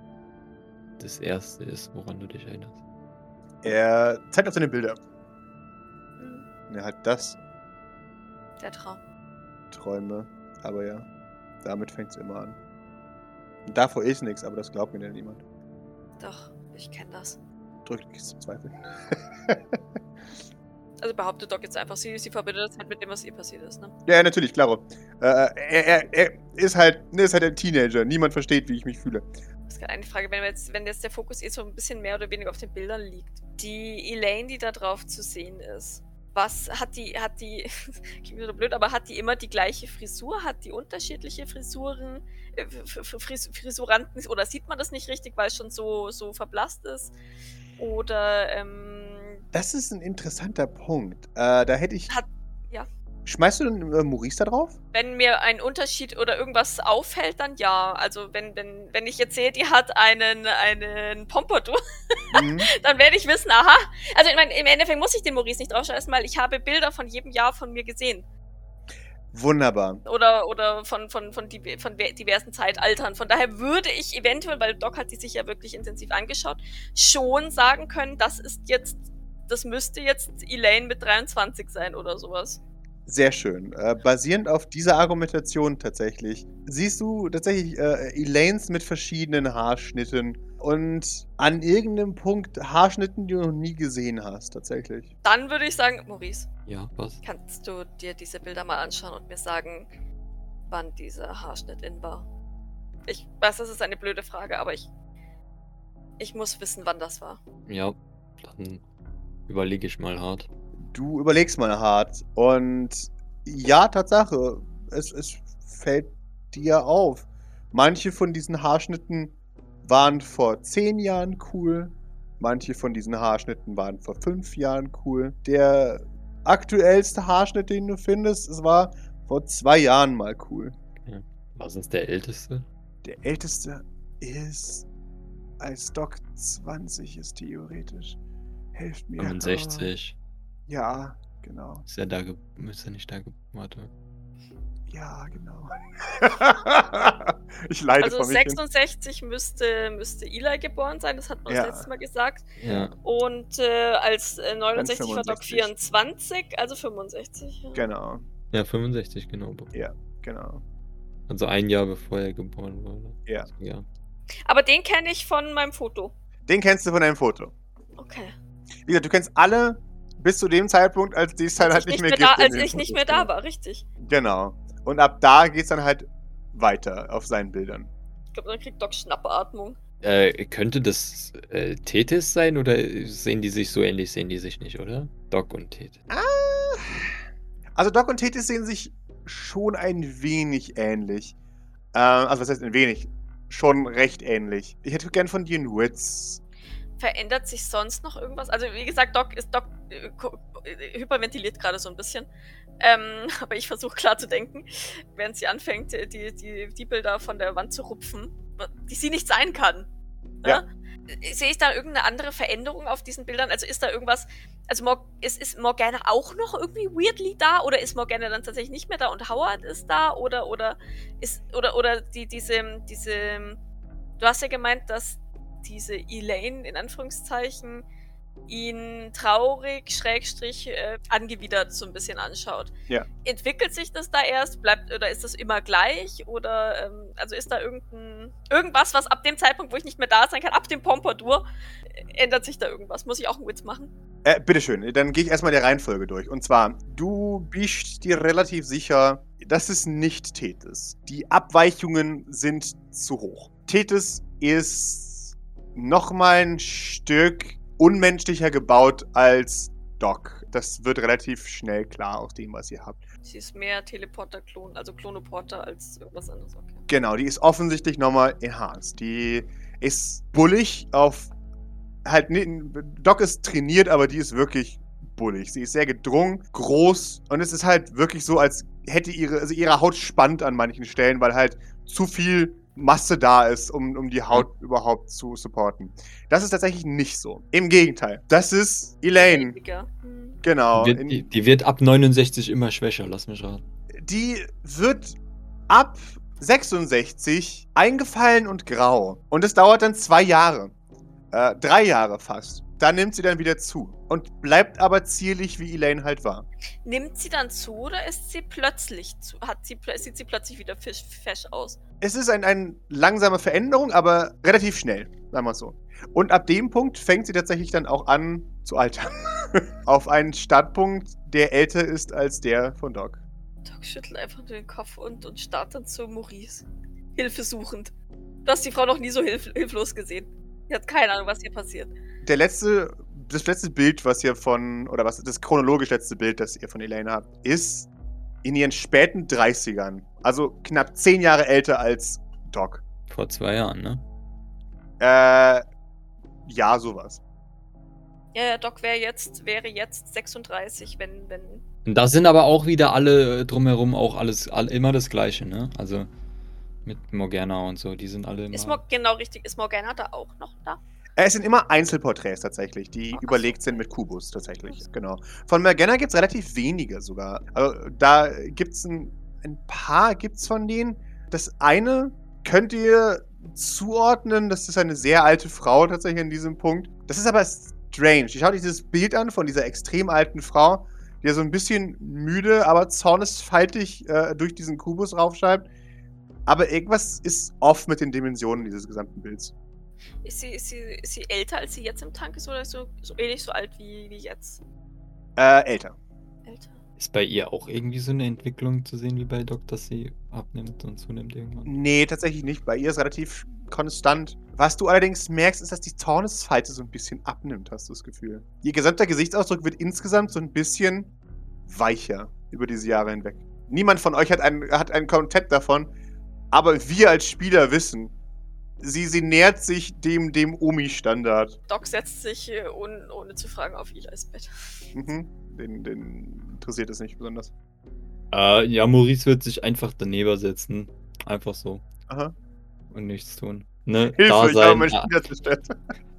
das erste ist, woran du dich erinnerst? Er zeigt auf seine Bilder. Hm, Und er hat das, der Traum. Träume. Aber ja, damit fängt es immer an. Und davor ist nichts, aber das glaubt mir denn niemand. Doch, ich kenne das. Drückt nichts zum Zweifeln. Also behauptet Doc jetzt einfach, sie, sie verbindet das halt mit dem, was ihr passiert ist, ne? ja, natürlich, klaro. Äh, er, er, er ist halt, ne, ist halt ein Teenager. Niemand versteht, wie ich mich fühle. Das ist gerade eine Frage, wenn, jetzt, wenn jetzt der Fokus eh so ein bisschen mehr oder weniger auf den Bildern liegt. Die Elaine, die da drauf zu sehen ist, was hat die, hat die, klingt wieder blöd, aber hat die immer die gleiche Frisur? Hat die unterschiedliche Frisuren, äh, Fris Frisuranten, oder sieht man das nicht richtig, weil es schon so, so verblasst ist? Oder, ähm, Das ist ein interessanter Punkt. Äh, da hätte ich. Hat-. Schmeißt du denn äh, Maurice da drauf? wenn mir ein Unterschied oder irgendwas auffällt, dann ja. Also wenn, wenn, wenn ich jetzt sehe, die hat einen, einen Pompadour, Mhm. dann werde ich wissen, aha. Also ich meine, im Endeffekt muss ich den Maurice nicht draufschreiben, weil ich habe Bilder von jedem Jahr von mir gesehen. Wunderbar. Oder, oder von, von, von, div- von diversen Zeitaltern. Von daher würde ich eventuell, weil Doc hat die sich ja wirklich intensiv angeschaut, schon sagen können, das ist jetzt, das müsste jetzt Elaine mit 23 sein oder sowas. Sehr schön. Äh, basierend auf dieser Argumentation tatsächlich, siehst du tatsächlich äh, Elaines mit verschiedenen Haarschnitten und an irgendeinem Punkt Haarschnitten, die du noch nie gesehen hast, tatsächlich. Dann würde ich sagen, Maurice, Ja, was? kannst du dir diese Bilder mal anschauen und mir sagen, wann dieser Haarschnitt in war? Ich weiß, das ist eine blöde Frage, aber ich, ich muss wissen, wann das war. Ja, dann überlege ich mal hart. Du überlegst mal hart und ja, Tatsache, es, es fällt dir auf. Manche von diesen Haarschnitten waren vor zehn Jahren cool, manche von diesen Haarschnitten waren vor fünf Jahren cool. Der aktuellste Haarschnitt, den du findest, es war vor zwei Jahren mal cool. Was ist der älteste? Der älteste ist, als Doc 20 ist theoretisch. Helft mir. 65. Ja, genau. Ist er da ge ist er nicht da Warte. Ja, genau. ich leide Also vor mich hin. 66 müsste, müsste Eli geboren sein, das hat man Ja. das letzte Mal gesagt. Ja. Und äh, als äh, 69 war Doc 65. 24, also 65. Ja. Genau, Ja, 65, genau. genau. Also ein Jahr bevor er geboren wurde. Ja. Ja. Aber den kenne ich von meinem Foto. Den kennst du von deinem Foto. Okay. Wie gesagt, du kennst alle bis zu dem Zeitpunkt, als die es halt ich nicht mehr, da, gibt. in als ich nicht mehr da war, richtig. Genau. Und ab da geht's dann halt weiter auf seinen Bildern. Ich glaube, dann kriegt Doc Schnappatmung. Äh, könnte das äh, Tethys sein oder sehen die sich so ähnlich? Sehen die sich nicht, oder? Doc und Tethys. Also Doc und Tethys sehen sich schon ein wenig ähnlich. Ähm, also was heißt ein wenig? Schon recht ähnlich. Ich hätte gern von dir einen Witz. Verändert sich sonst noch irgendwas? Also, wie gesagt, Doc ist Doc äh, äh, hyperventiliert gerade so ein bisschen. Ähm, aber ich versuche klar zu denken, während sie anfängt, äh, die, die, die Bilder von der Wand zu rupfen, die sie nicht sein kann. Ja. Ne? Sehe ich da irgendeine andere Veränderung auf diesen Bildern? Also ist da irgendwas, also Mor ist, ist Morgana auch noch irgendwie weirdly da oder ist Morgana dann tatsächlich nicht mehr da und Howard ist da oder oder ist oder oder die diese diese du hast ja gemeint, dass diese Elaine in Anführungszeichen ihn traurig, schrägstrich, äh, angewidert so ein bisschen anschaut. Ja. Entwickelt sich das da erst? Bleibt, oder ist das immer gleich? Oder, ähm, also ist da irgendein, irgendwas, was ab dem Zeitpunkt, wo ich nicht mehr da sein kann, ab dem Pompadour, äh, ändert sich da irgendwas? Muss ich auch einen Witz machen? Äh, bitteschön, dann gehe ich erstmal der Reihenfolge durch. Und zwar, du bist dir relativ sicher, dass es nicht Tethys. Die Abweichungen sind zu hoch. Tethys ist nochmal ein Stück unmenschlicher gebaut als Doc. Das wird relativ schnell klar aus dem, was ihr habt. Sie ist mehr Teleporter-Klon, also Klonoporter als irgendwas anderes. Okay. Genau, die ist offensichtlich nochmal enhanced. Die ist bullig auf. Halt, ni- Doc ist trainiert, aber die ist wirklich bullig. Sie ist sehr gedrungen, groß und es ist halt wirklich so, als hätte ihre, also ihre Haut spannt an manchen Stellen, weil halt zu viel Masse da ist, um, um die Haut überhaupt zu supporten. Das ist tatsächlich nicht so. Im Gegenteil. Das ist Elaine. Genau. Die, wird, In- die, die wird ab 69 immer schwächer, lass mich raten. die wird ab 66 eingefallen und grau. Und es dauert dann zwei Jahre. Äh, drei Jahre fast. Dann nimmt sie dann wieder zu. Und bleibt aber zierlich, wie Elaine halt war. Nimmt sie dann zu oder ist sie plötzlich zu? Hat sie, sieht sie plötzlich wieder fisch, fesch aus? Es ist ein, eine langsame Veränderung, aber relativ schnell, sagen wir es so. Und ab dem Punkt fängt sie tatsächlich dann auch an zu altern. Auf einen Startpunkt, der älter ist als der von Doc. Doc schüttelt einfach nur den Kopf und, und starrt dann zu Maurice. Hilfesuchend. Du hast die Frau noch nie so hilf hilflos gesehen. Sie hat keine Ahnung, was hier passiert. Der letzte, das letzte Bild, was ihr von, oder was, das chronologisch letzte Bild, das ihr von Elaine habt, ist in ihren späten 30ern. Also knapp zehn Jahre älter als Doc. Vor zwei Jahren, ne? Äh, ja, sowas. Ja, ja, Doc wäre jetzt, wäre jetzt 36, wenn, wenn. Da sind aber auch wieder alle drumherum auch alles all, immer das Gleiche, ne? Also mit Morgana und so, die sind alle immer. Ist Mor genau richtig, ist Morgana da auch noch da? Äh, Es sind immer Einzelporträts tatsächlich, die Ach überlegt sind mit Kubus tatsächlich. Genau. Von Morgana gibt es relativ wenige sogar. Also da gibt es ein, ein paar gibt's von denen. Das eine könnt ihr zuordnen, das ist eine sehr alte Frau tatsächlich an diesem Punkt. Das ist aber strange. Schaut euch dieses Bild an von dieser extrem alten Frau, die ja so ein bisschen müde, aber zornesfaltig äh, durch diesen Kubus raufschreibt. Aber irgendwas ist off mit den Dimensionen dieses gesamten Bilds. Ist sie, ist, sie, ist sie älter, als sie jetzt im Tank ist oder ist sie so, so ähnlich so alt wie, wie jetzt? Äh, älter. Älter. Ist bei ihr auch irgendwie so eine Entwicklung zu sehen wie bei Doc, dass sie abnimmt und zunimmt irgendwann? Nee, tatsächlich nicht. Bei ihr ist relativ konstant. Was du allerdings merkst, ist, dass die Zornesfalte so ein bisschen abnimmt, hast du das Gefühl. Ihr gesamter Gesichtsausdruck wird insgesamt so ein bisschen weicher über diese Jahre hinweg. Niemand von euch hat ein, hat ein Konzept davon, aber wir als Spieler wissen, sie, sie nähert sich dem, dem Omi-Standard. Doc setzt sich äh, ohne, ohne zu fragen auf Eli's Bett. Mhm. Den, den interessiert es nicht besonders. Äh, ja, Maurice wird sich einfach daneben setzen. Einfach so. Aha. Und nichts tun. Ne? Hilfe, da ich habe sein. meinen ja, Spieler zerstört.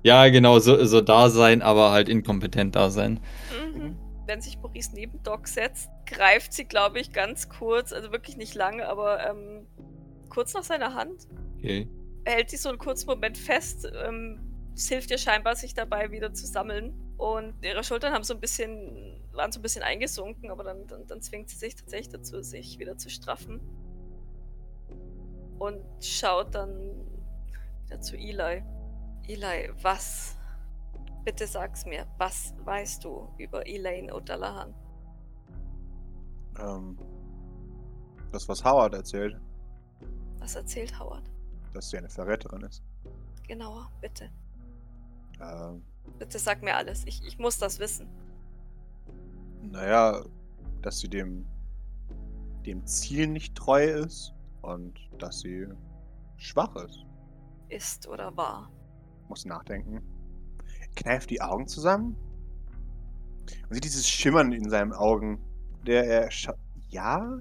ja, genau, so, so da sein, aber halt inkompetent da sein. Mhm. wenn sich Maurice neben Doc setzt, greift sie, glaube ich, ganz kurz, also wirklich nicht lange, aber ähm, kurz nach seiner Hand. Okay. Er hält sie so einen kurzen Moment fest. Ähm, es hilft ihr scheinbar, sich dabei wieder zu sammeln. Und ihre Schultern haben so ein bisschen, waren so ein bisschen eingesunken, aber dann, dann, dann zwingt sie sich tatsächlich dazu, sich wieder zu straffen. Und schaut dann wieder zu Eli. Eli, was? Bitte sag's mir, was weißt du über Elaine O'Dallahan? Ähm, das, was Howard erzählt, Was erzählt Howard? dass sie eine Verräterin ist. Genauer, bitte. Ähm, Bitte sag mir alles. Ich, ich muss das wissen. naja, dass sie dem, dem Ziel nicht treu ist und dass sie schwach ist. Ist oder war. Muss nachdenken. Kneift die Augen zusammen. Man sieht dieses Schimmern in seinen Augen. Der er Ja?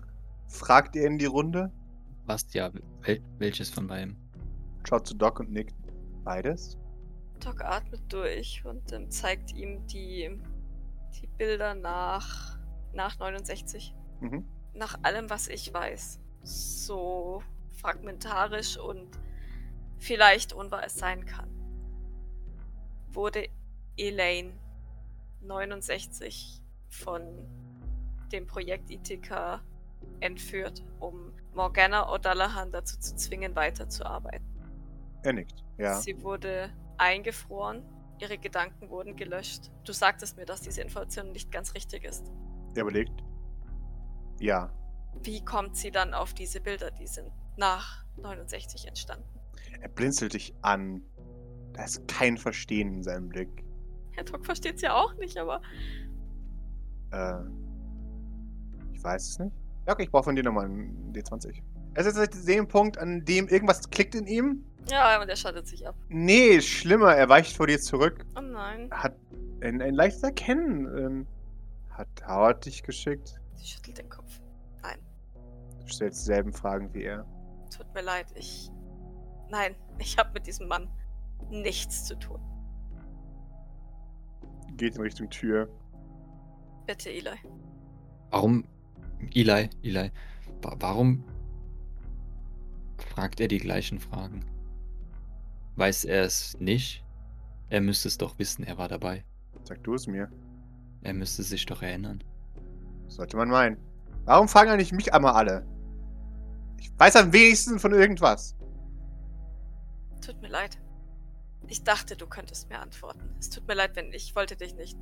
fragt er in die Runde. Was ja, wel welches von beiden? Schaut zu Doc und nickt. Beides? Doc atmet durch und ähm, zeigt ihm die, die Bilder nach, nach 69. Mhm. Nach allem, was ich weiß. So fragmentarisch und vielleicht unwahr es sein kann. Wurde Elaine 69 von dem Projekt Ithaca entführt, um Morgana O'Dallahan dazu zu zwingen, weiterzuarbeiten. Er nickt. Ja. Sie wurde eingefroren, ihre Gedanken wurden gelöscht. Du sagtest mir, dass diese Information nicht ganz richtig ist. Er überlegt. Ja. Wie kommt sie dann auf diese Bilder? Die sind nach 69 entstanden. Er blinzelt dich an. Da ist kein Verstehen in seinem Blick. Herr versteht es ja auch nicht, aber Äh. Ich weiß es nicht. Ja, okay, ich brauche von dir nochmal einen D20. Es ist jetzt dem Punkt, an dem irgendwas klickt in ihm. ja, und er schattet sich ab. Nee, schlimmer, er weicht vor dir zurück. Oh nein. Hat ein, ein leichtes Erkennen. Ähm, hat Howard dich geschickt? Sie schüttelt den Kopf. Du stellst dieselben Fragen wie er. Tut mir leid, ich. Nein, ich habe mit diesem Mann nichts zu tun. Geht in Richtung Tür. Bitte, Eli. Warum, Eli, Eli, wa warum fragt er die gleichen Fragen? Weiß er es nicht? Er müsste es doch wissen, er war dabei. Sag du es mir. Er müsste sich doch erinnern. Sollte man meinen. Warum fragen eigentlich mich einmal alle? Ich weiß am wenigsten von irgendwas. Tut mir leid. Ich dachte, du könntest mir antworten. Es tut mir leid, wenn ich wollte dich nicht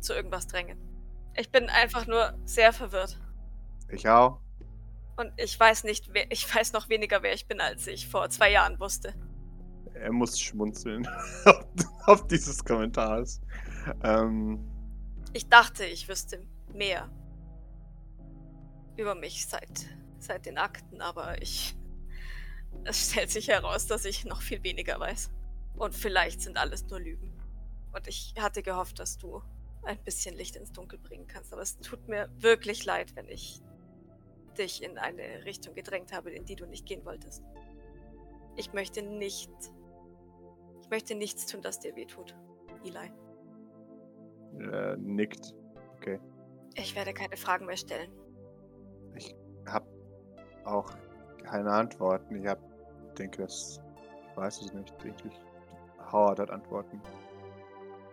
zu irgendwas drängen. Ich bin einfach nur sehr verwirrt. Ich auch. Und ich weiß nicht, wer, ich weiß noch weniger, wer ich bin, als ich vor zwei Jahren wusste. Er muss schmunzeln. auf, dieses Kommentars. Ähm, Ich dachte, ich wüsste mehr über mich seit, seit den Akten, aber ich. Es stellt sich heraus, dass ich noch viel weniger weiß. Und vielleicht sind alles nur Lügen. Und ich hatte gehofft, dass du ein bisschen Licht ins Dunkel bringen kannst. Aber es tut mir wirklich leid, wenn ich dich in eine Richtung gedrängt habe, in die du nicht gehen wolltest. Ich möchte nicht. Ich möchte nichts tun, das dir wehtut, Eli. äh, nickt. Ich werde keine Fragen mehr stellen. Hab auch keine Antworten. Ich hab, denke, das. Ich weiß es nicht. Denke ich. Howard hat Antworten.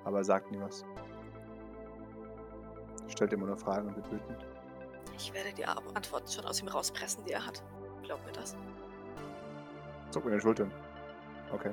Aber er sagt nie was. Stellt immer nur Fragen und wird wütend. Ich werde die Antworten schon aus ihm rauspressen, die er hat. Glaub mir das. Zuckt mir den Schultern. Okay.